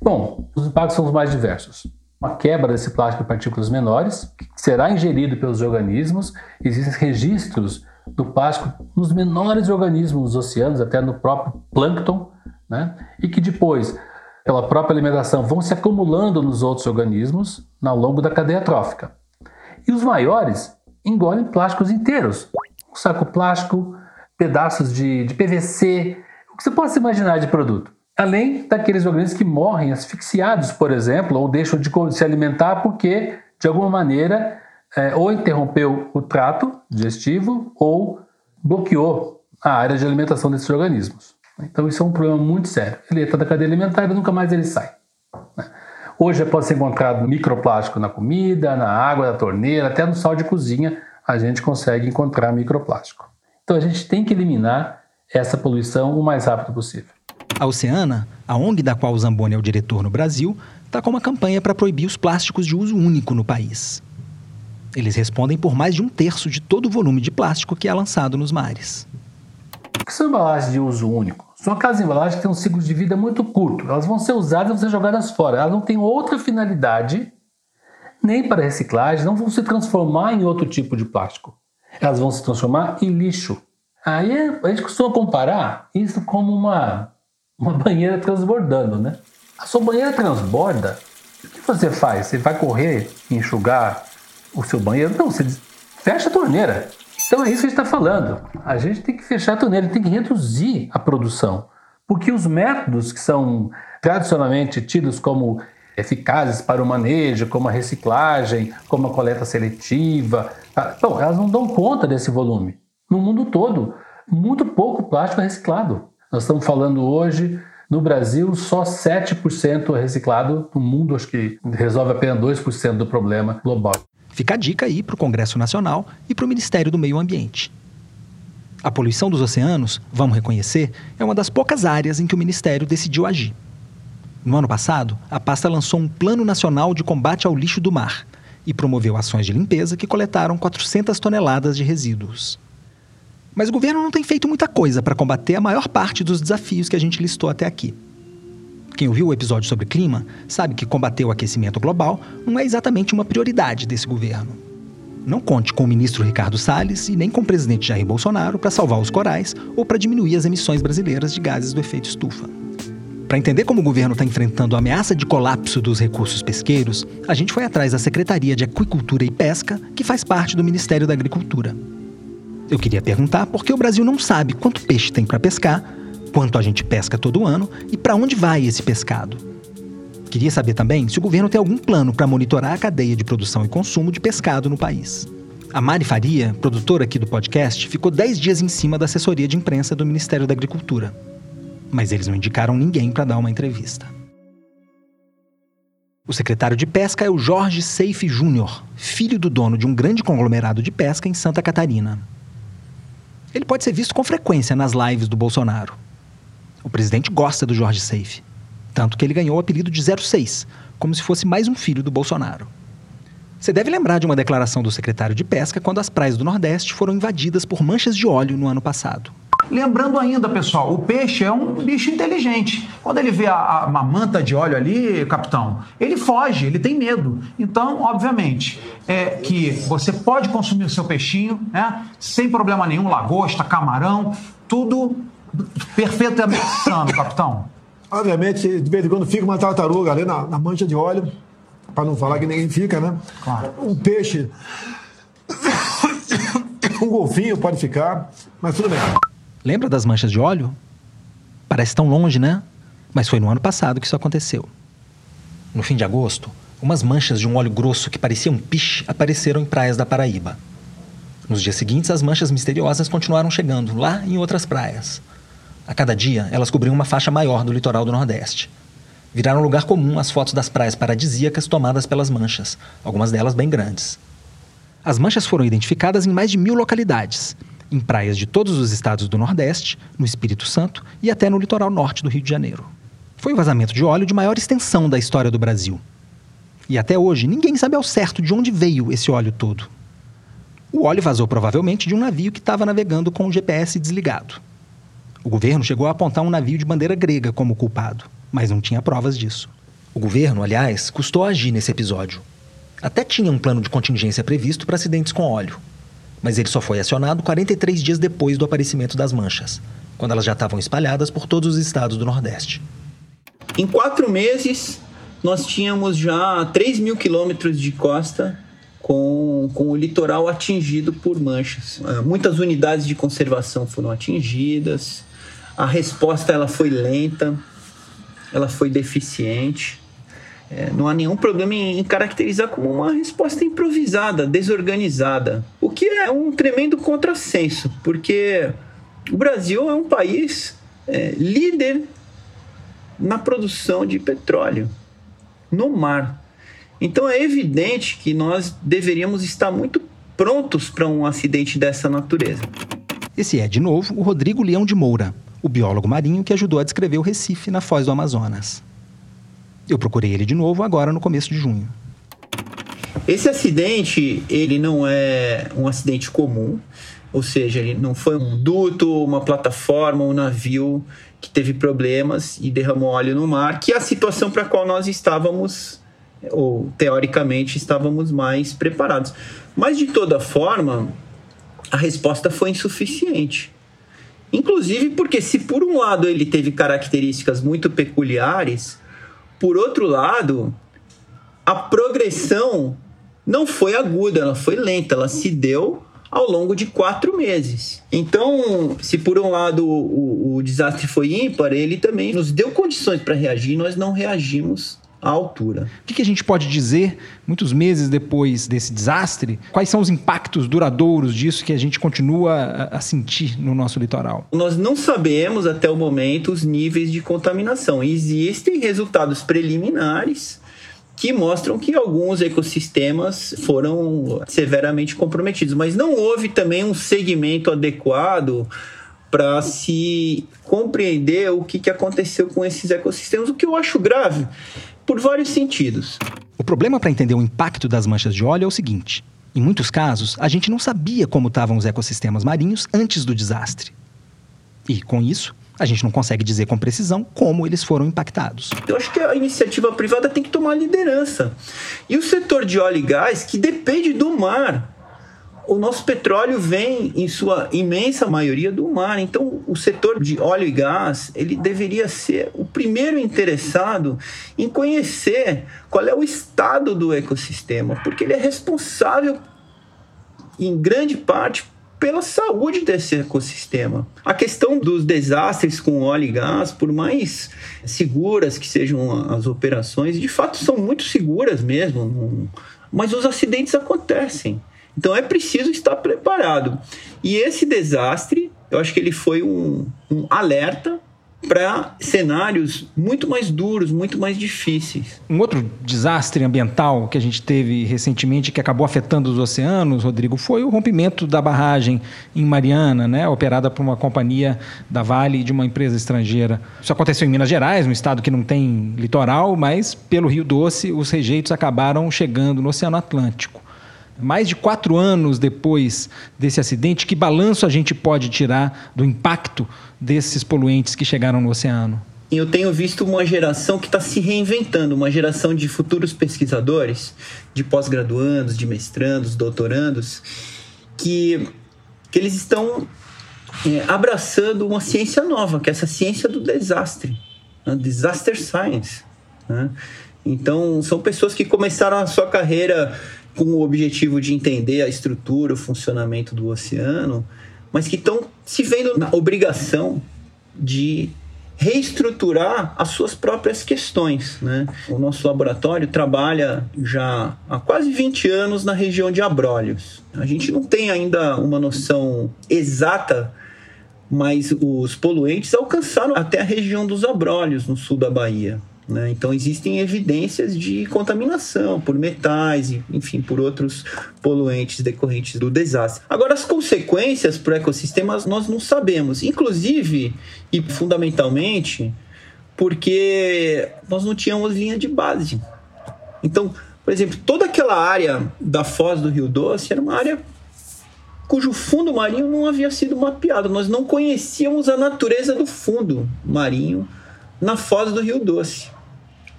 Bom, os impactos são os mais diversos. Uma quebra desse plástico em partículas menores, que será ingerido pelos organismos. Existem registros do plástico nos menores organismos dos oceanos, até no próprio plâncton, né? e que depois, pela própria alimentação, vão se acumulando nos outros organismos ao longo da cadeia trófica. E os maiores engolem plásticos inteiros. Um saco plástico, pedaços de, de PVC, o que você possa imaginar de produto. Além daqueles organismos que morrem asfixiados, por exemplo, ou deixam de se alimentar porque, de alguma maneira, é, ou interrompeu o trato digestivo ou bloqueou a área de alimentação desses organismos. Então isso é um problema muito sério. Ele entra da cadeia alimentar e nunca mais ele sai. Hoje pode ser encontrado microplástico na comida, na água da torneira, até no sal de cozinha a gente consegue encontrar microplástico. Então a gente tem que eliminar essa poluição o mais rápido possível. A Oceana, a ONG da qual o Zamboni é o diretor no Brasil, está com uma campanha para proibir os plásticos de uso único no país. Eles respondem por mais de um terço de todo o volume de plástico que é lançado nos mares. O que são embalagens de uso único? São aquelas embalagens que têm um ciclo de vida muito curto. Elas vão ser usadas e vão ser jogadas fora. Elas não têm outra finalidade, nem para reciclagem, não vão se transformar em outro tipo de plástico. Elas vão se transformar em lixo. Aí a gente costuma comparar isso como uma, uma banheira transbordando, né? A sua banheira transborda, o que você faz? Você vai correr e enxugar o seu banheiro? Não, você fecha a torneira. Então é isso que a gente está falando. A gente tem que fechar a torneira, tem que reduzir a produção. Porque os métodos que são tradicionalmente tidos como eficazes para o manejo, como a reciclagem, como a coleta seletiva, tá? bom, elas não dão conta desse volume. No mundo todo, muito pouco plástico é reciclado. Nós estamos falando hoje, no Brasil, só 7% é reciclado. No mundo, acho que resolve apenas 2% do problema global. Fica a dica aí para o Congresso Nacional e para o Ministério do Meio Ambiente. A poluição dos oceanos, vamos reconhecer, é uma das poucas áreas em que o Ministério decidiu agir. No ano passado, a pasta lançou um Plano Nacional de Combate ao Lixo do Mar e promoveu ações de limpeza que coletaram 400 toneladas de resíduos. Mas o governo não tem feito muita coisa para combater a maior parte dos desafios que a gente listou até aqui. Quem ouviu o episódio sobre clima sabe que combater o aquecimento global não é exatamente uma prioridade desse governo. Não conte com o ministro Ricardo Salles e nem com o presidente Jair Bolsonaro para salvar os corais ou para diminuir as emissões brasileiras de gases do efeito estufa. Para entender como o governo está enfrentando a ameaça de colapso dos recursos pesqueiros, a gente foi atrás da Secretaria de Aquicultura e Pesca, que faz parte do Ministério da Agricultura. Eu queria perguntar por que o Brasil não sabe quanto peixe tem para pescar quanto a gente pesca todo ano e para onde vai esse pescado. Queria saber também se o governo tem algum plano para monitorar a cadeia de produção e consumo de pescado no país. A Mari Faria, produtora aqui do podcast, ficou 10 dias em cima da assessoria de imprensa do Ministério da Agricultura. Mas eles não indicaram ninguém para dar uma entrevista. O secretário de Pesca é o Jorge Seife Júnior, filho do dono de um grande conglomerado de pesca em Santa Catarina. Ele pode ser visto com frequência nas lives do Bolsonaro. O presidente gosta do Jorge Seife, tanto que ele ganhou o apelido de 06, como se fosse mais um filho do Bolsonaro. Você deve lembrar de uma declaração do secretário de Pesca quando as praias do Nordeste foram invadidas por manchas de óleo no ano passado. Lembrando ainda, pessoal, o peixe é um bicho inteligente. Quando ele vê a, a, uma manta de óleo ali, capitão, ele foge, ele tem medo. Então, obviamente, é que você pode consumir o seu peixinho, né, sem problema nenhum, lagosta, camarão, tudo perfeitamente sano, capitão. Obviamente, de vez em quando fica uma tartaruga ali na, na mancha de óleo, para não falar que ninguém fica, né? Claro. Um peixe, um golfinho pode ficar, mas tudo bem. Lembra das manchas de óleo? Parece tão longe, né? Mas foi no ano passado que isso aconteceu. No fim de agosto, umas manchas de um óleo grosso que parecia um piche apareceram em praias da Paraíba. Nos dias seguintes, as manchas misteriosas continuaram chegando, lá em outras praias. A cada dia, elas cobriam uma faixa maior do litoral do Nordeste. Viraram lugar comum as fotos das praias paradisíacas tomadas pelas manchas, algumas delas bem grandes. As manchas foram identificadas em mais de mil localidades, em praias de todos os estados do Nordeste, no Espírito Santo e até no litoral norte do Rio de Janeiro. Foi o vazamento de óleo de maior extensão da história do Brasil. E até hoje, ninguém sabe ao certo de onde veio esse óleo todo. O óleo vazou provavelmente de um navio que estava navegando com o GPS desligado. O governo chegou a apontar um navio de bandeira grega como culpado, mas não tinha provas disso. O governo, aliás, custou agir nesse episódio. Até tinha um plano de contingência previsto para acidentes com óleo, mas ele só foi acionado 43 dias depois do aparecimento das manchas, quando elas já estavam espalhadas por todos os estados do Nordeste. Em quatro meses, nós tínhamos já 3 mil quilômetros de costa com, com o litoral atingido por manchas. Muitas unidades de conservação foram atingidas, a resposta ela foi lenta, ela foi deficiente. É, não há nenhum problema em, caracterizar como uma resposta improvisada, desorganizada. O que que é um tremendo contrassenso, porque o Brasil é um país é, líder na produção de petróleo no mar. Então é evidente que nós deveríamos estar muito prontos para um acidente dessa natureza. Esse é, de novo, o Rodrigo Leão de Moura, o biólogo marinho que ajudou a descrever o Recife na foz do Amazonas. Eu procurei ele de novo agora no começo de junho. Esse acidente, ele não é um acidente comum, ou seja, ele não foi um duto, uma plataforma, um navio que teve problemas e derramou óleo no mar, que é a situação para a qual nós estávamos, ou teoricamente estávamos mais preparados. Mas de toda forma, a resposta foi insuficiente. Inclusive porque, se por um lado ele teve características muito peculiares, por outro lado, a progressão não foi aguda, ela foi lenta, ela se deu ao longo de quatro meses. Então, se por um lado o, o desastre foi ímpar, ele também nos deu condições para reagir, nós não reagimos à altura. O que, que a gente pode dizer, muitos meses depois desse desastre, quais são os impactos duradouros disso que a gente continua a, a sentir no nosso litoral? Nós não sabemos até o momento os níveis de contaminação. Existem resultados preliminares que mostram que alguns ecossistemas foram severamente comprometidos, mas não houve também um segmento adequado para se compreender o que, que aconteceu com esses ecossistemas, o que eu acho grave por vários sentidos. O problema para entender o impacto das manchas de óleo é o seguinte: em muitos casos, a gente não sabia como estavam os ecossistemas marinhos antes do desastre. E, com isso, a gente não consegue dizer com precisão como eles foram impactados. Eu acho que a iniciativa privada tem que tomar liderança. E o setor de óleo e gás, que depende do mar, o nosso petróleo vem, em sua imensa maioria, do mar. Então, o setor de óleo e gás, ele deveria ser o primeiro interessado em conhecer qual é o estado do ecossistema, porque ele é responsável, em grande parte, pela saúde desse ecossistema. A questão dos desastres com óleo e gás, por mais seguras que sejam as operações, de fato são muito seguras mesmo, mas os acidentes acontecem. Então é preciso estar preparado. E esse desastre, eu acho que ele foi um, um alerta para cenários muito mais duros, muito mais difíceis. Um outro desastre ambiental que a gente teve recentemente que acabou afetando os oceanos, Rodrigo, foi o rompimento da barragem em Mariana, né, operada por uma companhia da Vale e de uma empresa estrangeira. Isso aconteceu em Minas Gerais, um estado que não tem litoral, mas pelo Rio Doce os rejeitos acabaram chegando no Oceano Atlântico mais de quatro anos depois desse acidente, que balanço a gente pode tirar do impacto desses poluentes que chegaram no oceano? Eu tenho visto uma geração que está se reinventando, uma geração de futuros pesquisadores, de pós-graduandos, de mestrandos, doutorandos, que, que eles estão é, abraçando uma ciência nova, que é essa ciência do desastre, a disaster science. Né? Então, são pessoas que começaram a sua carreira com o objetivo de entender a estrutura, o funcionamento do oceano, mas que estão se vendo na obrigação de reestruturar as suas próprias questões. Né? O nosso laboratório trabalha já há quase 20 anos na região de Abrolhos. A gente não tem ainda uma noção exata, mas os poluentes alcançaram até a região dos Abrolhos, no sul da Bahia. Né? Então existem evidências de contaminação por metais, e, enfim, por outros poluentes decorrentes do desastre. Agora, as consequências para o ecossistema nós não sabemos, inclusive e fundamentalmente porque nós não tínhamos linha de base. Então, por exemplo, toda aquela área da foz do Rio Doce era uma área cujo fundo marinho não havia sido mapeado. Nós não conhecíamos a natureza do fundo marinho na foz do Rio Doce.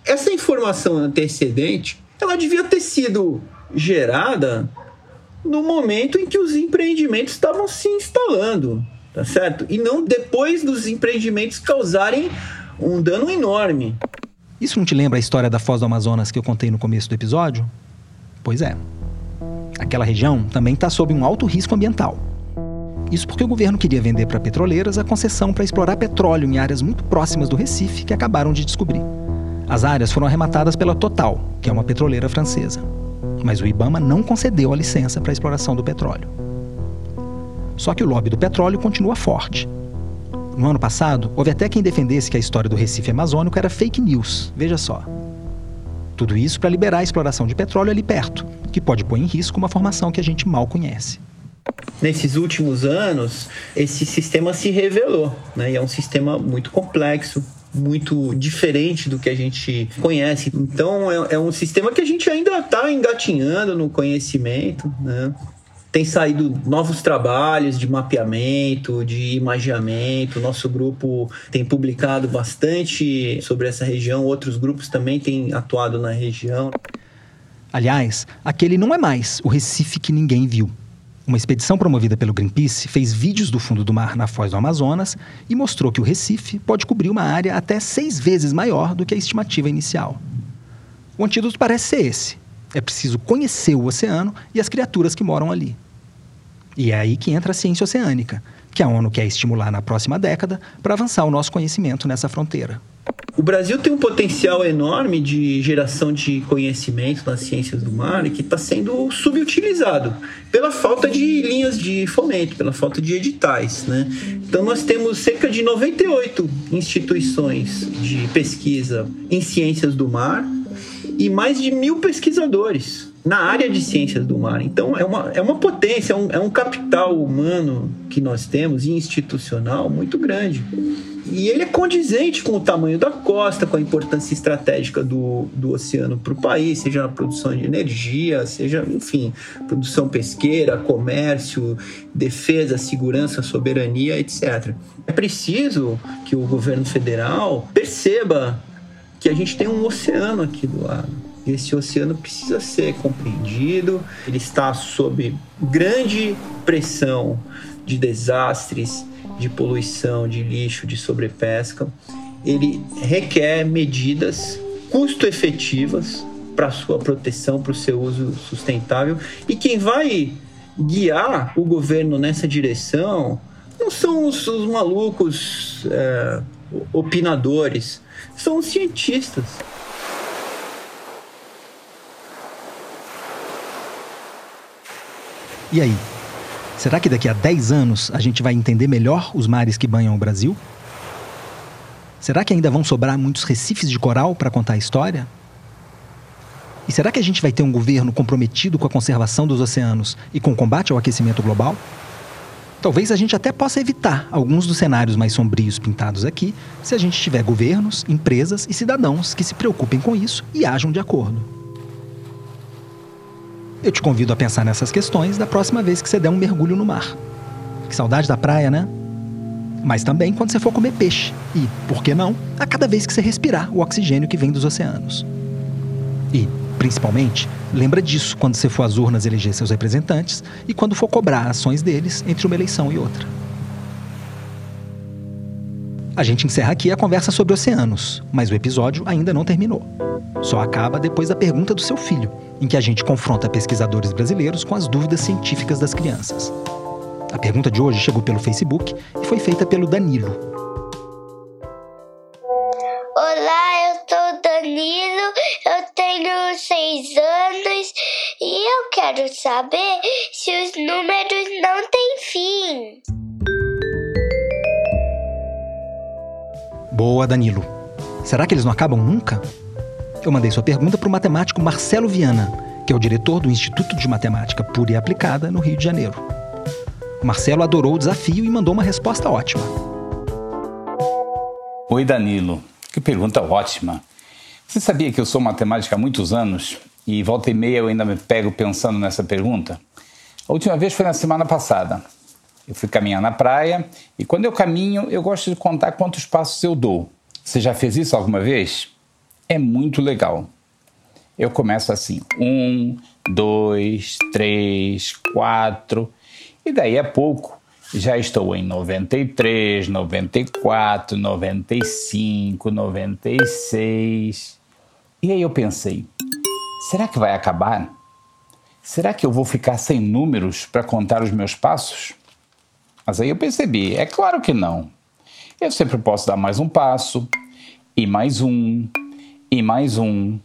Essa informação antecedente, ela devia ter sido gerada no momento em que os empreendimentos estavam se instalando, tá certo? E não depois dos empreendimentos causarem um dano enorme. Isso não te lembra a história da Foz do Amazonas que eu contei no começo do episódio? Pois é. Aquela região também está sob um alto risco ambiental. Isso porque o governo queria vender para petroleiras a concessão para explorar petróleo em áreas muito próximas do Recife que acabaram de descobrir. As áreas foram arrematadas pela Total, que é uma petroleira francesa. Mas o Ibama não concedeu a licença para a exploração do petróleo. Só que o lobby do petróleo continua forte. No ano passado, houve até quem defendesse que a história do Recife Amazônico era fake news. Veja só. Tudo isso para liberar a exploração de petróleo ali perto, que pode pôr em risco uma formação que a gente mal conhece. Nesses últimos anos, esse sistema se revelou, né? E é um sistema muito complexo, muito diferente do que a gente conhece. Então, é, é um sistema que a gente ainda está engatinhando no conhecimento, né? Tem saído novos trabalhos de mapeamento, de imagiamento. Nosso grupo tem publicado bastante sobre essa região, outros grupos também têm atuado na região. Aliás, aquele não é mais o Recife que ninguém viu. Uma expedição promovida pelo Greenpeace fez vídeos do fundo do mar na foz do Amazonas e mostrou que o Recife pode cobrir uma área até seis vezes maior do que a estimativa inicial. O antídoto parece ser esse: é preciso conhecer o oceano e as criaturas que moram ali. E é aí que entra a ciência oceânica, que a ONU quer estimular na próxima década para avançar o nosso conhecimento nessa fronteira. O Brasil tem um potencial enorme de geração de conhecimento nas ciências do mar que está sendo subutilizado pela falta de linhas de fomento, pela falta de editais. Né? Então, nós temos cerca de 98 instituições de pesquisa em ciências do mar e mais de mil pesquisadores na área de ciências do mar. Então, é uma, é uma potência, é um, é um capital humano que nós temos e institucional muito grande. E ele é condizente com o tamanho da costa, com a importância estratégica do, do oceano para o país, seja na produção de energia, seja, enfim, produção pesqueira, comércio, defesa, segurança, soberania, etc. É preciso que o governo federal perceba que a gente tem um oceano aqui do lado. Esse oceano precisa ser compreendido, ele está sob grande pressão de desastres, de poluição, de lixo, de sobrepesca. Ele requer medidas custo-efetivas para sua proteção, para o seu uso sustentável. E quem vai guiar o governo nessa direção não são os, os malucos é, opinadores, são os cientistas. E aí? Será que daqui a 10 anos a gente vai entender melhor os mares que banham o Brasil? Será que ainda vão sobrar muitos recifes de coral para contar a história? E será que a gente vai ter um governo comprometido com a conservação dos oceanos e com o combate ao aquecimento global? Talvez a gente até possa evitar alguns dos cenários mais sombrios pintados aqui se a gente tiver governos, empresas e cidadãos que se preocupem com isso e ajam de acordo. Eu te convido a pensar nessas questões da próxima vez que você der um mergulho no mar. Que saudade da praia, né? Mas também quando você for comer peixe. E, por que não, a cada vez que você respirar o oxigênio que vem dos oceanos. E, principalmente, lembra disso quando você for às urnas eleger seus representantes e quando for cobrar ações deles entre uma eleição e outra. A gente encerra aqui a conversa sobre oceanos, mas o episódio ainda não terminou. Só acaba depois da pergunta do seu filho, em que a gente confronta pesquisadores brasileiros com as dúvidas científicas das crianças. A pergunta de hoje chegou pelo Facebook e foi feita pelo Danilo. Olá, eu sou o Danilo, eu tenho seis anos e eu quero saber se os números não têm fim. Boa, Danilo. Será que eles não acabam nunca? Eu mandei sua pergunta para o matemático Marcelo Viana, que é o diretor do Instituto de Matemática Pura e Aplicada no Rio de Janeiro. O Marcelo adorou o desafio e mandou uma resposta ótima. Oi, Danilo. Que pergunta ótima. Você sabia que eu sou matemática há muitos anos e volta e meia eu ainda me pego pensando nessa pergunta? A última vez foi na semana passada. Eu fui caminhar na praia e quando eu caminho eu gosto de contar quantos passos eu dou. Você já fez isso alguma vez? É muito legal. Eu começo assim: um, dois, três, quatro, e daí a pouco já estou em 93, 94, 95, 96. E aí eu pensei: será que vai acabar? Será que eu vou ficar sem números para contar os meus passos? Mas aí eu percebi: é claro que não. Eu sempre posso dar mais um passo, e mais um, e mais um.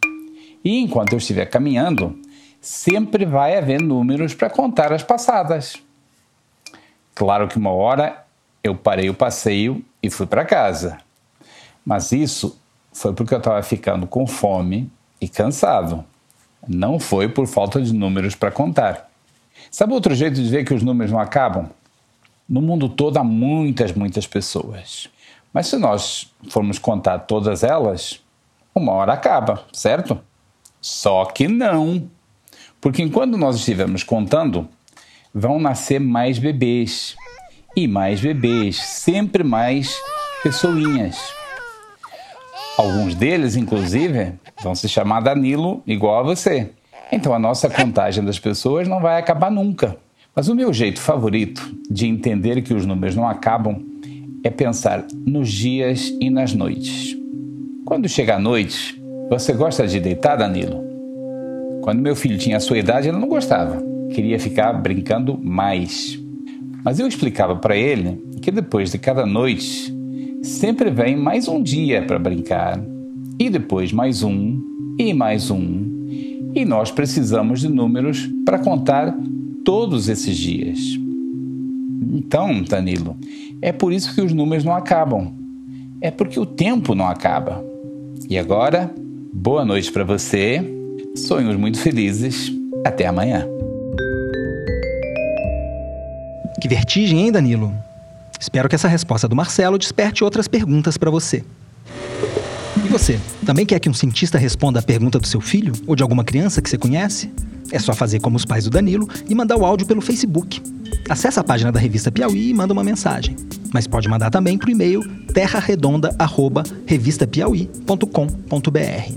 E enquanto eu estiver caminhando, sempre vai haver números para contar as passadas. Claro que uma hora eu parei o passeio e fui para casa. Mas isso foi porque eu estava ficando com fome e cansado. Não foi por falta de números para contar. Sabe outro jeito de ver que os números não acabam? No mundo todo há muitas, muitas pessoas. Mas se nós formos contar todas elas, uma hora acaba, certo? Só que não. Porque enquanto nós estivermos contando, vão nascer mais bebês. E mais bebês, sempre mais pessoinhas. Alguns deles, inclusive, vão se chamar Danilo igual a você. Então a nossa contagem das pessoas não vai acabar nunca. Mas o meu jeito favorito de entender que os números não acabam é pensar nos dias e nas noites. Quando chega a noite, você gosta de deitar, Danilo? Quando meu filho tinha a sua idade, ele não gostava. Queria ficar brincando mais. Mas eu explicava para ele que depois de cada noite, sempre vem mais um dia para brincar. E depois mais um, e mais um. E nós precisamos de números para contar todos esses dias. Então, Danilo, é por isso que os números não acabam. É porque o tempo não acaba. E agora, boa noite para você, sonhos muito felizes, até amanhã. Que vertigem, hein, Danilo? Espero que essa resposta do Marcelo desperte outras perguntas para você. E você, também quer que um cientista responda a pergunta do seu filho ou de alguma criança que você conhece? É só fazer como os pais do Danilo e mandar o áudio pelo Facebook. Acesse a página da revista Piauí e manda uma mensagem. Mas pode mandar também para o e-mail terraredonda@revistapiauí.com.br.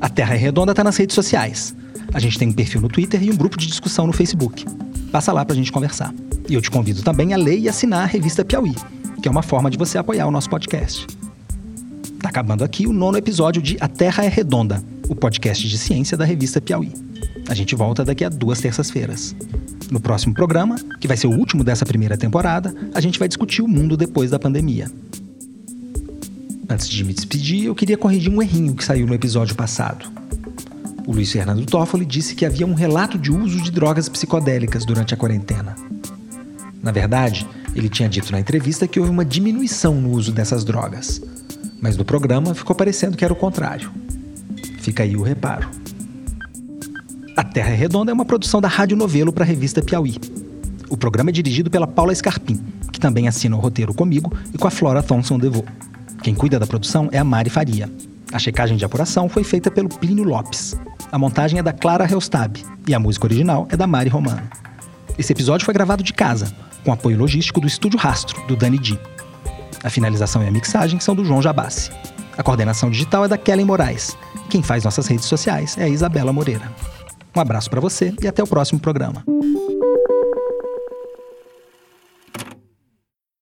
A Terra é Redonda está nas redes sociais. A gente tem um perfil no Twitter e um grupo de discussão no Facebook. Passa lá para a gente conversar. E eu te convido também a ler e assinar a revista Piauí, que é uma forma de você apoiar o nosso podcast. Tá acabando aqui o nono episódio de A Terra é Redonda, o podcast de ciência da revista Piauí. A gente volta daqui a duas terças-feiras. No próximo programa, que vai ser o último dessa primeira temporada, a gente vai discutir o mundo depois da pandemia. Antes de me despedir, eu queria corrigir um errinho que saiu no episódio passado. O Luiz Fernando Toffoli disse que havia um relato de uso de drogas psicodélicas durante a quarentena. Na verdade, ele tinha dito na entrevista que houve uma diminuição no uso dessas drogas, mas no programa ficou parecendo que era o contrário. Fica aí o reparo. A Terra é Redonda é uma produção da Rádio Novelo para a revista Piauí. O programa é dirigido pela Paula Scarpim, que também assina o roteiro comigo e com a Flora Thompson Devô. Quem cuida da produção é a Mari Faria. A checagem de apuração foi feita pelo Plínio Lopes. A montagem é da Clara Reustab e a música original é da Mari Romano. Esse episódio foi gravado de casa, com apoio logístico do Estúdio Rastro, do Dani Di. A finalização e a mixagem são do João Jabassi. A coordenação digital é da Kellen Moraes. Quem faz nossas redes sociais é a Isabela Moreira. Um abraço para você e até o próximo programa.